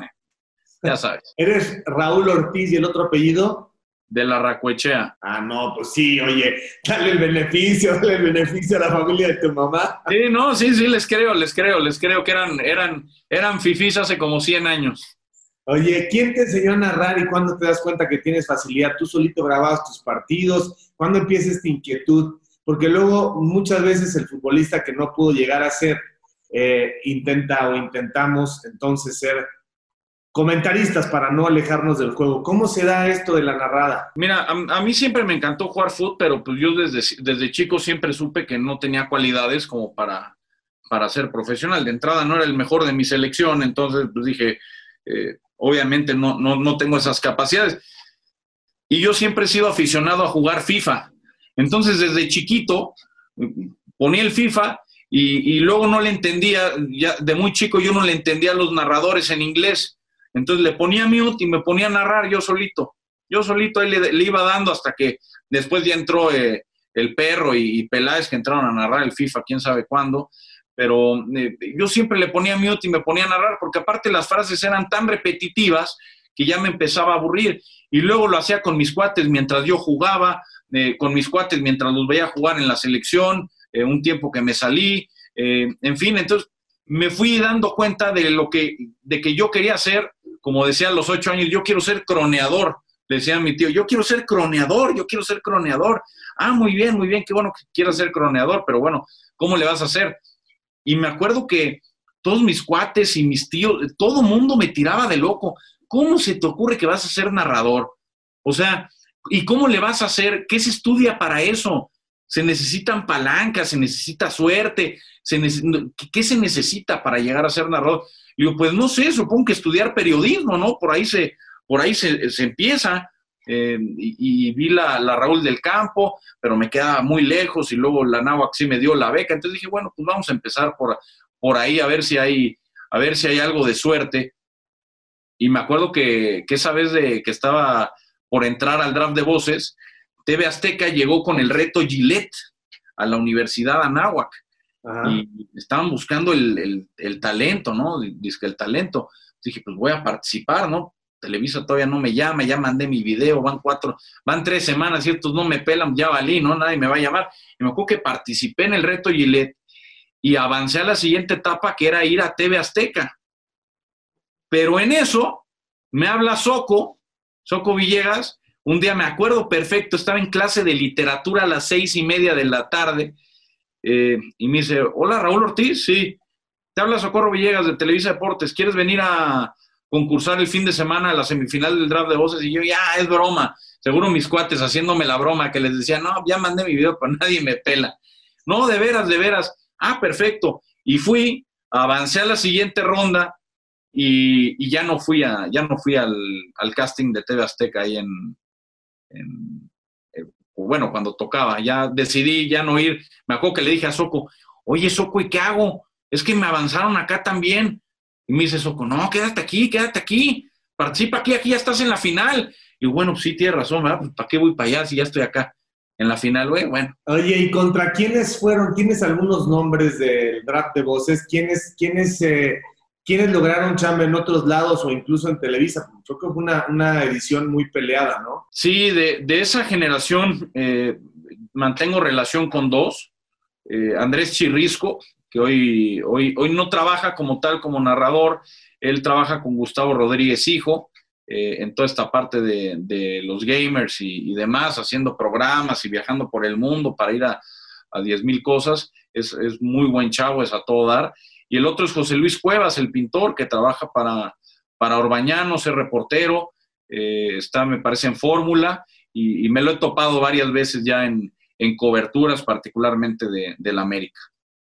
Ya sabes. ¿Eres Raúl Ortiz y el otro apellido? De la Racuechea. Ah, no, pues sí, oye, dale el beneficio, dale el beneficio a la familia de tu mamá. Sí, no, sí, sí, les creo, les creo, les creo que eran, eran, eran fifís hace como 100 años. Oye, ¿quién te enseñó a narrar y cuándo te das cuenta que tienes facilidad? ¿Tú solito grababas tus partidos? ¿Cuándo empieza esta inquietud? Porque luego muchas veces el futbolista que no pudo llegar a ser, eh, intenta o intentamos entonces ser comentaristas para no alejarnos del juego. ¿Cómo se da esto de la narrada? Mira, a, mí siempre me encantó jugar fútbol, pero pues yo desde, desde chico siempre supe que no tenía cualidades como para, para ser profesional. De entrada no era el mejor de mi selección, entonces pues dije, eh, obviamente no, no, no tengo esas capacidades. Y yo siempre he sido aficionado a jugar FIFA. Entonces desde chiquito ponía el FIFA y, y, luego no le entendía, ya de muy chico yo no le entendía a los narradores en inglés. Entonces le ponía mute y me ponía a narrar yo solito. Yo solito ahí le, iba dando hasta que después ya entró eh, el perro y, Peláez que entraron a narrar el FIFA, quién sabe cuándo. Pero eh, yo siempre le ponía mute y me ponía a narrar porque aparte las frases eran tan repetitivas que ya me empezaba a aburrir. Y luego lo hacía con mis cuates mientras yo jugaba, eh, con mis cuates mientras los veía jugar en la selección, un tiempo que me salí. en fin, entonces me fui dando cuenta de lo que, de que yo quería hacer como decía a los ocho años, yo quiero ser croneador. Le decía a mi tío, yo quiero ser croneador, yo quiero ser croneador. Ah, muy bien, muy bien, qué bueno que quieras ser croneador, pero bueno, ¿cómo le vas a hacer? Y me acuerdo que todos mis cuates y mis tíos, todo mundo me tiraba de loco. ¿Cómo se te ocurre que vas a ser narrador? O sea, ¿y cómo le vas a hacer? ¿Qué se estudia para eso? Se necesitan palancas, se necesita suerte, se ¿qué se necesita para llegar a ser narrador? Digo, pues no sé, supongo que estudiar periodismo, ¿no? Por ahí se, por ahí se, empieza. Eh, y, vi la, Raúl del Campo, pero me quedaba muy lejos y luego la Náhuac sí me dio la beca. Entonces dije, bueno, pues vamos a empezar por, por ahí a ver si hay, a ver si hay algo de suerte. Y me acuerdo que, que esa vez de que estaba por entrar al draft de voces, TV Azteca llegó con el reto Gillette a la Universidad Anáhuac y estaban buscando el, talento, ¿no? Dice que el talento. Dije, pues voy a participar, ¿no? Televisa todavía no me llama, ya mandé mi video, van cuatro, van tres semanas y estos no me pelan, ya valí, ¿no? Nadie me va a llamar. Y me acuerdo que participé en el reto Gillette y avancé a la siguiente etapa que era ir a TV Azteca. Pero en eso me habla Soco, Soco Villegas, un día me acuerdo perfecto, estaba en clase de literatura a las seis y media de la tarde eh, y me dice, hola Raúl Ortiz, sí, te habla Socorro Villegas de Televisa Deportes, ¿quieres venir a concursar el fin de semana a la semifinal del draft de voces? Y yo, ya, es broma. Seguro mis cuates haciéndome la broma que les decía, no, ya mandé mi video, pero nadie me pela. No, de veras, de veras. Ah, perfecto. Y fui, avancé a la siguiente ronda y, ya no fui, a, ya no fui al, casting de TV Azteca ahí en, bueno, cuando tocaba, ya decidí ya no ir. Me acuerdo que le dije a Soco, oye Soco, ¿y qué hago? Es que me avanzaron acá también. Y me dice Soco, no, quédate aquí, quédate aquí, participa aquí, aquí ya estás en la final. Y bueno, pues sí, tienes razón, ¿verdad? Pues, ¿para qué voy para allá si ya estoy acá en la final, güey? Bueno. Oye, ¿y contra quiénes fueron? ¿Tienes algunos nombres del draft de voces? ¿Quiénes, quiénes eh, ¿Quiénes lograron chamba en otros lados o incluso en Televisa? Creo que fue una, edición muy peleada, ¿no? Sí, de, esa generación eh, mantengo relación con dos. Eh, Andrés Chirrisco, que hoy, hoy, hoy no trabaja como tal como narrador, él trabaja con Gustavo Rodríguez Hijo, eh, en toda esta parte de, los gamers y, demás, haciendo programas y viajando por el mundo para ir a, a 10 mil cosas. Es, es, muy buen chavo, es a todo dar. Y el otro es José Luis Cuevas, el pintor que trabaja para, para Orbañanos, es reportero, eh, está, me parece, en fórmula y, me lo he topado varias veces ya en, coberturas, particularmente de, de, la América.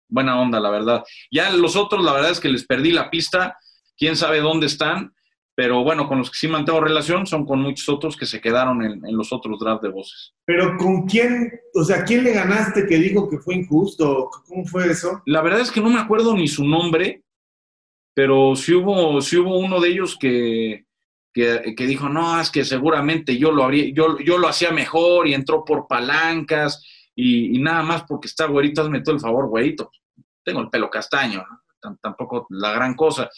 Buena onda, la verdad. Ya los otros, la verdad es que les perdí la pista, quién sabe dónde están, pero bueno, con los que sí mantengo relación son con muchos otros que se quedaron en, los otros drafts de voces. Pero ¿con quién, o sea, quién le ganaste que dijo que fue injusto? ¿Cómo fue eso? La verdad es que no me acuerdo ni su nombre, pero sí hubo, sí hubo uno de ellos que, que, dijo, no, es que seguramente yo lo, habría, yo, yo lo hacía mejor y entró por palancas y, nada más porque está güerito, hazme todo el favor, güerito. Tengo el pelo castaño, tampoco la gran cosa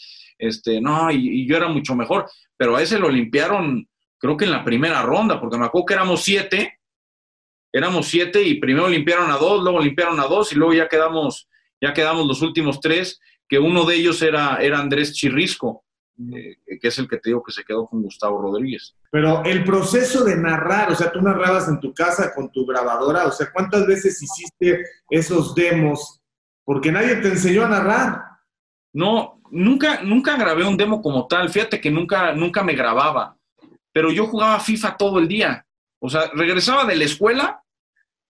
este, no, y, yo era mucho mejor, pero a ese lo limpiaron creo que en la primera ronda, porque me acuerdo que éramos siete, éramos siete y primero limpiaron a dos, luego limpiaron a dos y luego ya quedamos, ya quedamos los últimos tres, que uno de ellos era, era Andrés Chirrisco, eh, que es el que te digo que se quedó con Gustavo Rodríguez. Pero el proceso de narrar, o sea, tú narrabas en tu casa con tu grabadora, o sea, ¿cuántas veces hiciste esos demos? Porque nadie te enseñó a narrar. No, nunca, nunca grabé un demo como tal. Fíjate que nunca, nunca me grababa. Pero yo jugaba FIFA todo el día. O sea, regresaba de la escuela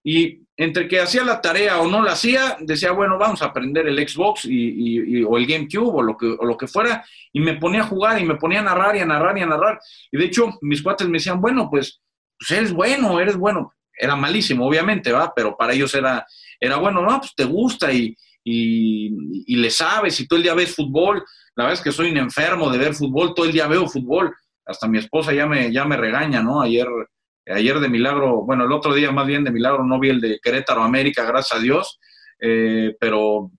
y entre que hacía la tarea o no la hacía, decía, bueno, vamos a aprender el Xbox y, o el GameCube o lo, que, o lo que fuera, y me ponía a jugar y me ponía a narrar y a narrar y a narrar. Y de hecho, mis cuates me decían, bueno, pues, pues eres bueno, eres bueno. Era malísimo, obviamente, ¿va? Pero para ellos era, era bueno, no, pues te gusta y, y, le sabes y todo el día ves fútbol. La verdad es que soy un enfermo de ver fútbol, todo el día veo fútbol. Hasta mi esposa ya me, ya me regaña, ¿no? Ayer, ayer de milagro, bueno, el otro día más bien de milagro no vi el de Querétaro América, gracias a Dios, eh, pero,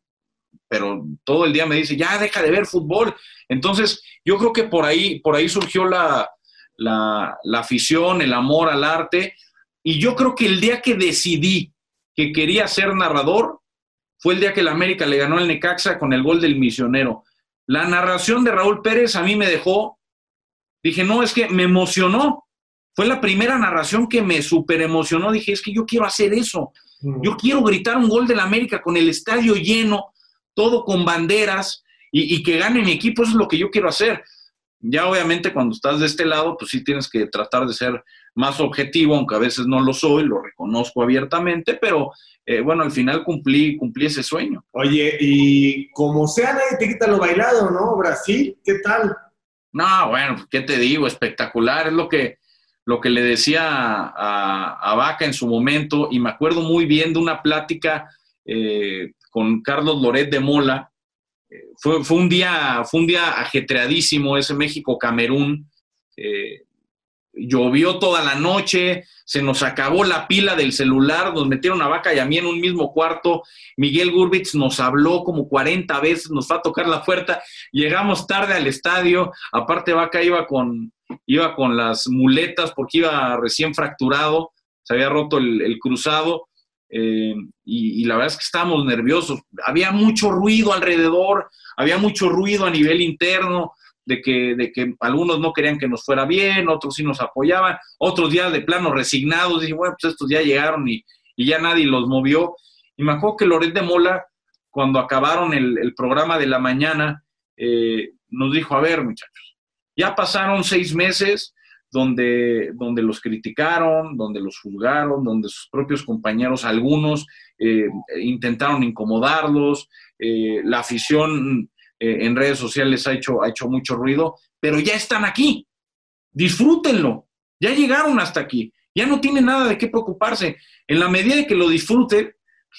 pero todo el día me dice, ya deja de ver fútbol. Entonces, yo creo que por ahí, por ahí surgió la, la, la afición, el amor al arte. Y yo creo que el día que decidí que quería ser narrador, fue el día que el América le ganó al Necaxa con el gol del misionero. La narración de Raúl Pérez a mí me dejó, dije, no, es que me emocionó. Fue la primera narración que me super emocionó. Dije, es que yo quiero hacer eso. Mm. Yo quiero gritar un gol del América con el estadio lleno, todo con banderas y, y que gane mi equipo. Eso es lo que yo quiero hacer. Ya obviamente cuando estás de este lado, pues sí tienes que tratar de ser más objetivo, aunque a veces no lo soy, lo reconozco abiertamente, pero eh, bueno, al final cumplí, cumplí ese sueño. Oye, y como sea, nadie te quita lo bailado, ¿no? Brasil, ¿qué tal? No, bueno, ¿qué te digo? Espectacular, es lo que, lo que le decía a, a Vaca en su momento, y me acuerdo muy bien de una plática eh, con Carlos Loret de Mola. Eh, fue, fue, un día, fue un día ajetreadísimo ese México-Camerún. Llovió toda la noche, se nos acabó la pila del celular, nos metieron a Vaca y a mí en un mismo cuarto. Miguel Gurbitz nos habló como 40 veces, nos fue a tocar la puerta, llegamos tarde al estadio, aparte Vaca iba con, iba con las muletas porque iba recién fracturado, se había roto el, cruzado. Eh, y, y, la verdad es que estábamos nerviosos. Había mucho ruido alrededor, había mucho ruido a nivel interno de que, de que algunos no querían que nos fuera bien, otros sí nos apoyaban, otros ya de plano resignados, dije, bueno, pues estos ya llegaron y, ya nadie los movió. Y me acuerdo que Loret de Mola, cuando acabaron el, programa de la mañana, eh, nos dijo, a ver, muchachos, ya pasaron seis meses donde, donde los criticaron, donde los juzgaron, donde sus propios compañeros, algunos, eh, intentaron incomodarlos, eh, la afición eh, en redes sociales ha hecho, ha hecho mucho ruido, pero ya están aquí. Disfrútenlo. Ya llegaron hasta aquí. Ya no tienen nada de qué preocuparse. En la medida de que lo disfruten,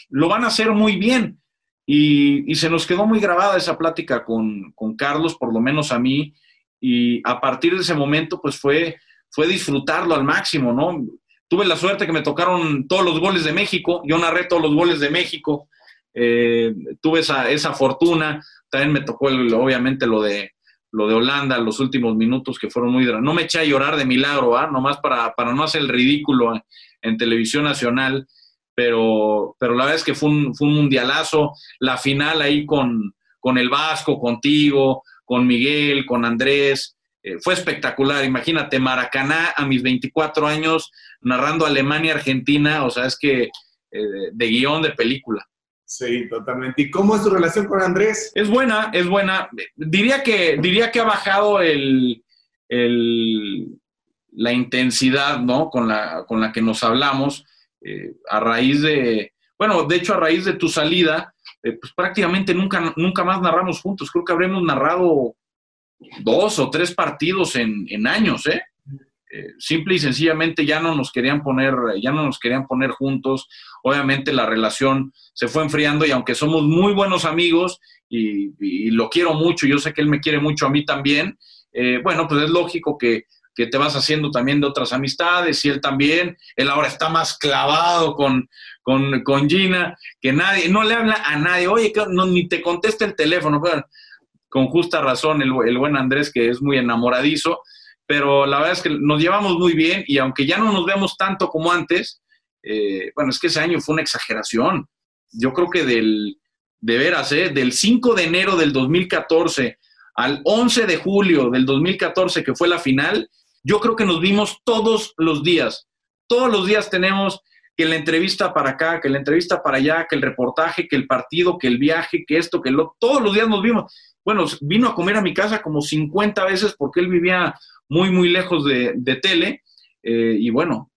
lo van a hacer muy bien. Y, se nos quedó muy grabada esa plática con, Carlos, por lo menos a mí. Y a partir de ese momento, pues fue, fue disfrutarlo al máximo, ¿no? Tuve la suerte que me tocaron todos los goles de México. Yo narré todos los goles de México. Eh, tuve esa, esa fortuna. También me tocó, obviamente, lo de, lo de Holanda, los últimos minutos que fueron muy... No me eché a llorar de milagro, ¿ah? Nomás para, para no hacer el ridículo en, televisión nacional, pero, pero la verdad es que fue un, fue un mundialazo. La final ahí con, con el Vasco, contigo, con Miguel, con Andrés, eh, fue espectacular. Imagínate, Maracaná a mis 24 años, narrando Alemania-Argentina, o sea, es que eh, de guion de película. Sí, totalmente. ¿Y cómo es tu relación con Andrés? Es buena, es buena. Diría que, diría que ha bajado el, la intensidad, ¿no? Con la, con la que nos hablamos eh, a raíz de, bueno, de hecho a raíz de tu salida, eh, pues prácticamente nunca, nunca más narramos juntos. Creo que habremos narrado dos o tres partidos en, en años, ¿eh? Eh, simple y sencillamente ya no nos querían poner, ya no nos querían poner juntos. Obviamente la relación se fue enfriando y aunque somos muy buenos amigos y, lo quiero mucho, yo sé que él me quiere mucho a mí también, eh, bueno, pues es lógico que, te vas haciendo también de otras amistades y él también. Él ahora está más clavado con, con, Gina, que nadie, no le habla a nadie, oye, no, ni te contesta el teléfono. con justa razón el, el buen Andrés, que es muy enamoradizo, pero la verdad es que nos llevamos muy bien y aunque ya no nos vemos tanto como antes, eh, bueno, es que ese año fue una exageración. Yo creo que del, de veras, ¿eh? del 5 de enero del 2014 al 11 de julio del 2014, que fue la final, yo creo que nos vimos todos los días. Todos los días tenemos que la entrevista para acá, que la entrevista para allá, que el reportaje, que el partido, que el viaje, que esto, que lo, todos los días nos vimos. Bueno, vino a comer a mi casa como 50 veces porque él vivía muy, muy lejos de, tele. Eh, y bueno,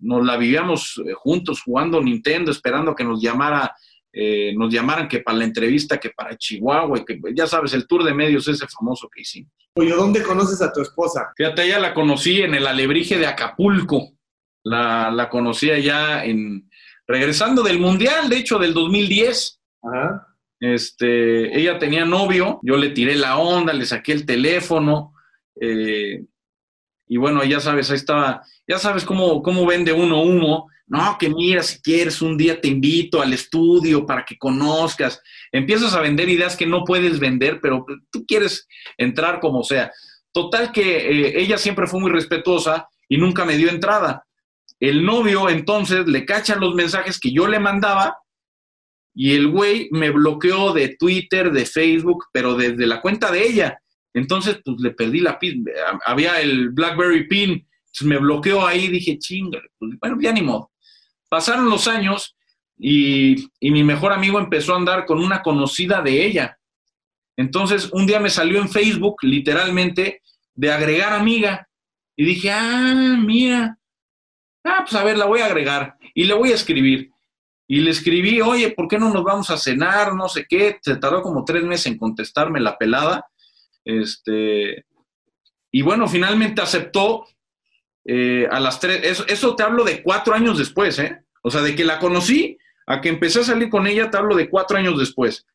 nos la vivíamos eh, juntos jugando Nintendo, esperando que nos llamara, eh, nos llamaran que para la entrevista, que para Chihuahua, y que ya sabes, el tour de medios ese famoso que hicimos. Oye, ¿dónde conoces a tu esposa? Fíjate, ella la conocí en el Alebrije de Acapulco la, la conocía ya en, regresando del Mundial, de hecho, del 2010. Este, ella tenía novio, yo le tiré la onda, le saqué el teléfono, eh, y bueno, ya sabes, ahí estaba, ya sabes cómo, cómo vende uno humo. No, que mira, si quieres, un día te invito al estudio para que conozcas. Empiezas a vender ideas que no puedes vender, pero tú quieres entrar como sea. Total que eh, ella siempre fue muy respetuosa y nunca me dio entrada. El novio entonces le cacha los mensajes que yo le mandaba y el güey me bloqueó de Twitter, de Facebook, pero desde la cuenta de ella. Entonces, pues le perdí la pin. Había el BlackBerry pin, me bloqueó ahí, dije, chinga, pues, bueno, ya ni modo. Pasaron los años y, y mi mejor amigo empezó a andar con una conocida de ella. Entonces, un día me salió en Facebook, literalmente, de agregar amiga. Y dije, ah, mira, Ah, pues a ver, la voy a agregar y le voy a escribir. Y le escribí, oye, ¿por qué no nos vamos a cenar? No sé qué. Se tardó como tres meses en contestarme la pelada. Este, y bueno, finalmente aceptó eh, a las tres. Eso, te hablo de cuatro años después, ¿eh? O sea, de que la conocí a que empecé a salir con ella, te hablo de cuatro años después.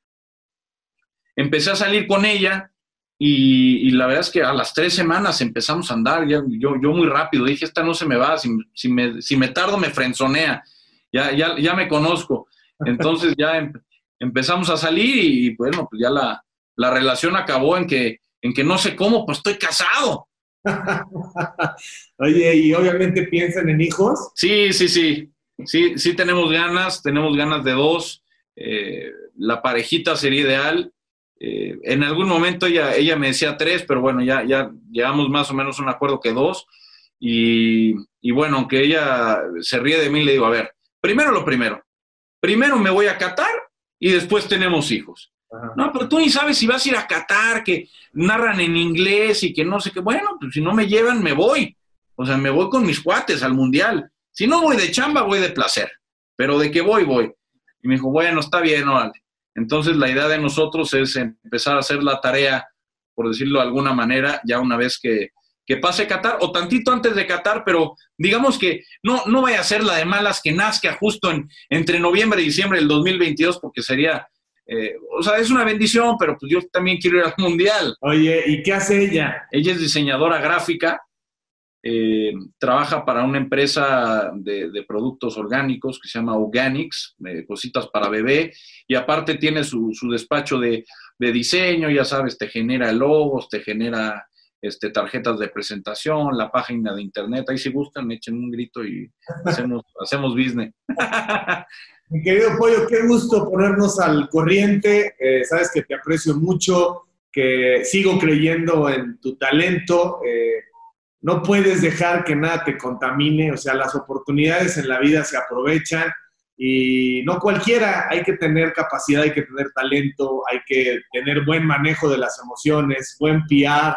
Empecé a salir con ella y, la verdad es que a las tres semanas empezamos a andar, yo, yo muy rápido, dije, esta no se me va, si, si, me, si me, tardo me frenzonea, ya, ya, ya me conozco. Entonces ya em, empezamos a salir y bueno, pues ya la, la, relación acabó en que, en que no sé cómo, pues estoy casado. Oye, y obviamente piensan en hijos. Sí, sí, sí, sí, sí tenemos ganas, tenemos ganas de dos. Eh, la parejita sería ideal. Eh, en algún momento ella, ella me decía tres, pero bueno, ya, ya llegamos más o menos a un acuerdo que dos. Y, bueno, aunque ella se ríe de mí, le digo, a ver, primero lo primero. Primero me voy a Qatar y después tenemos hijos. No, pero tú ni sabes si vas a ir a Qatar, que narran en inglés y que no sé qué. Bueno, pues si no me llevan, me voy. O sea, me voy con mis cuates al mundial. Si no voy de chamba, voy de placer. Pero de que voy, voy. Y me dijo, bueno, está bien, órale. Entonces, la idea de nosotros es empezar a hacer la tarea, por decirlo de alguna manera, ya una vez que, pase Qatar, o tantito antes de Qatar, pero digamos que no, no vaya a ser la de malas que nazca justo en, entre noviembre y diciembre del 2022, porque sería, eh, o sea, es una bendición, pero pues yo también quiero ir al Mundial. Oye, ¿y qué hace ella? Ella es diseñadora gráfica, eh, trabaja para una empresa de, productos orgánicos que se llama Organics, cositas para bebé, y aparte tiene su, despacho de, diseño, ya sabes, te genera logos, te genera este, tarjetas de presentación, la página de internet, ahí si gustan, echen un grito y hacemos, hacemos business. Mi querido Pollo, qué gusto ponernos al corriente, eh, sabes que te aprecio mucho, que sigo creyendo en tu talento. Eh, no puedes dejar que nada te contamine, o sea, las oportunidades en la vida se aprovechan y no cualquiera, hay que tener capacidad, hay que tener talento, hay que tener buen manejo de las emociones, buen PR.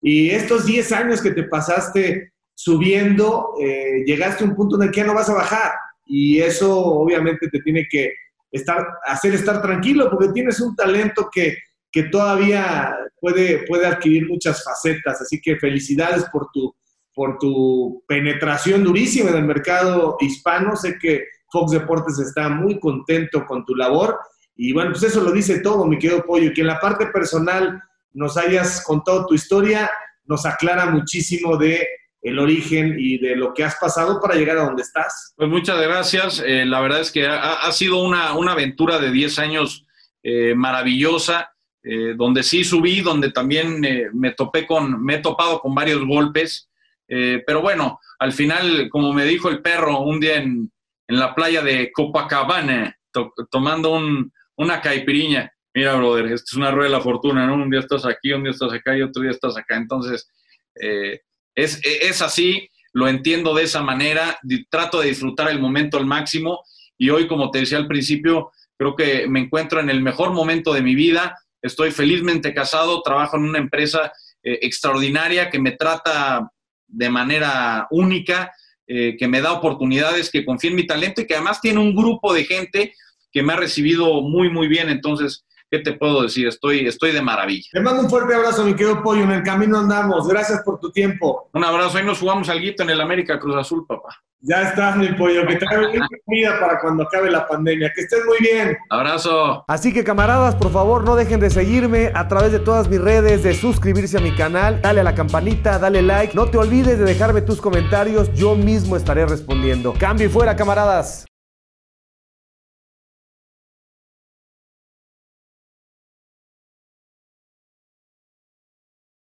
Y estos 10 años que te pasaste subiendo, eh, llegaste a un punto en el que ya no vas a bajar. Y eso obviamente te tiene que estar, hacer estar tranquilo porque tienes un talento que que todavía puede, puede adquirir muchas facetas. Así que felicidades por tu, por tu penetración durísima en el mercado hispano. Sé que Fox Deportes está muy contento con tu labor. Y bueno, pues eso lo dice todo, mi querido Pollo. Que en la parte personal nos hayas contado tu historia, nos aclara muchísimo de el origen y de lo que has pasado para llegar a donde estás. Pues muchas gracias. Eh, la verdad es que ha, sido una, una, aventura de 10 años eh, maravillosa eh, donde sí subí, donde también eh, me topé con, me he topado con varios golpes, eh, pero bueno, al final, como me dijo el perro un día en, en la playa de Copacabana, tomando un, una caipiriña, mira, brother, esto es una rueda de la fortuna, ¿no? Un día estás aquí, un día estás acá y otro día estás acá. Entonces, es, es, así, lo entiendo de esa manera, trato de disfrutar el momento al máximo y hoy, como te decía al principio, creo que me encuentro en el mejor momento de mi vida, estoy felizmente casado, trabajo en una empresa eh, extraordinaria que me trata de manera única, eh, que me da oportunidades, que confía en mi talento y que además tiene un grupo de gente que me ha recibido muy, muy bien. Entonces, ¿qué te puedo decir? Estoy, estoy de maravilla. Te mando un fuerte abrazo, mi querido Pollo. En el camino andamos. Gracias por tu tiempo. Un abrazo. Ahí nos jugamos al guito en el América Cruz Azul, papá. Ya estás, mi pollo. Que traiga comida para cuando acabe la pandemia. Que estés muy bien. Abrazo. Así que, camaradas, por favor, no dejen de seguirme a través de todas mis redes, de suscribirse a mi canal, dale a la campanita, dale like. No te olvides de dejarme tus comentarios. Yo mismo estaré respondiendo. Cambio y fuera, camaradas.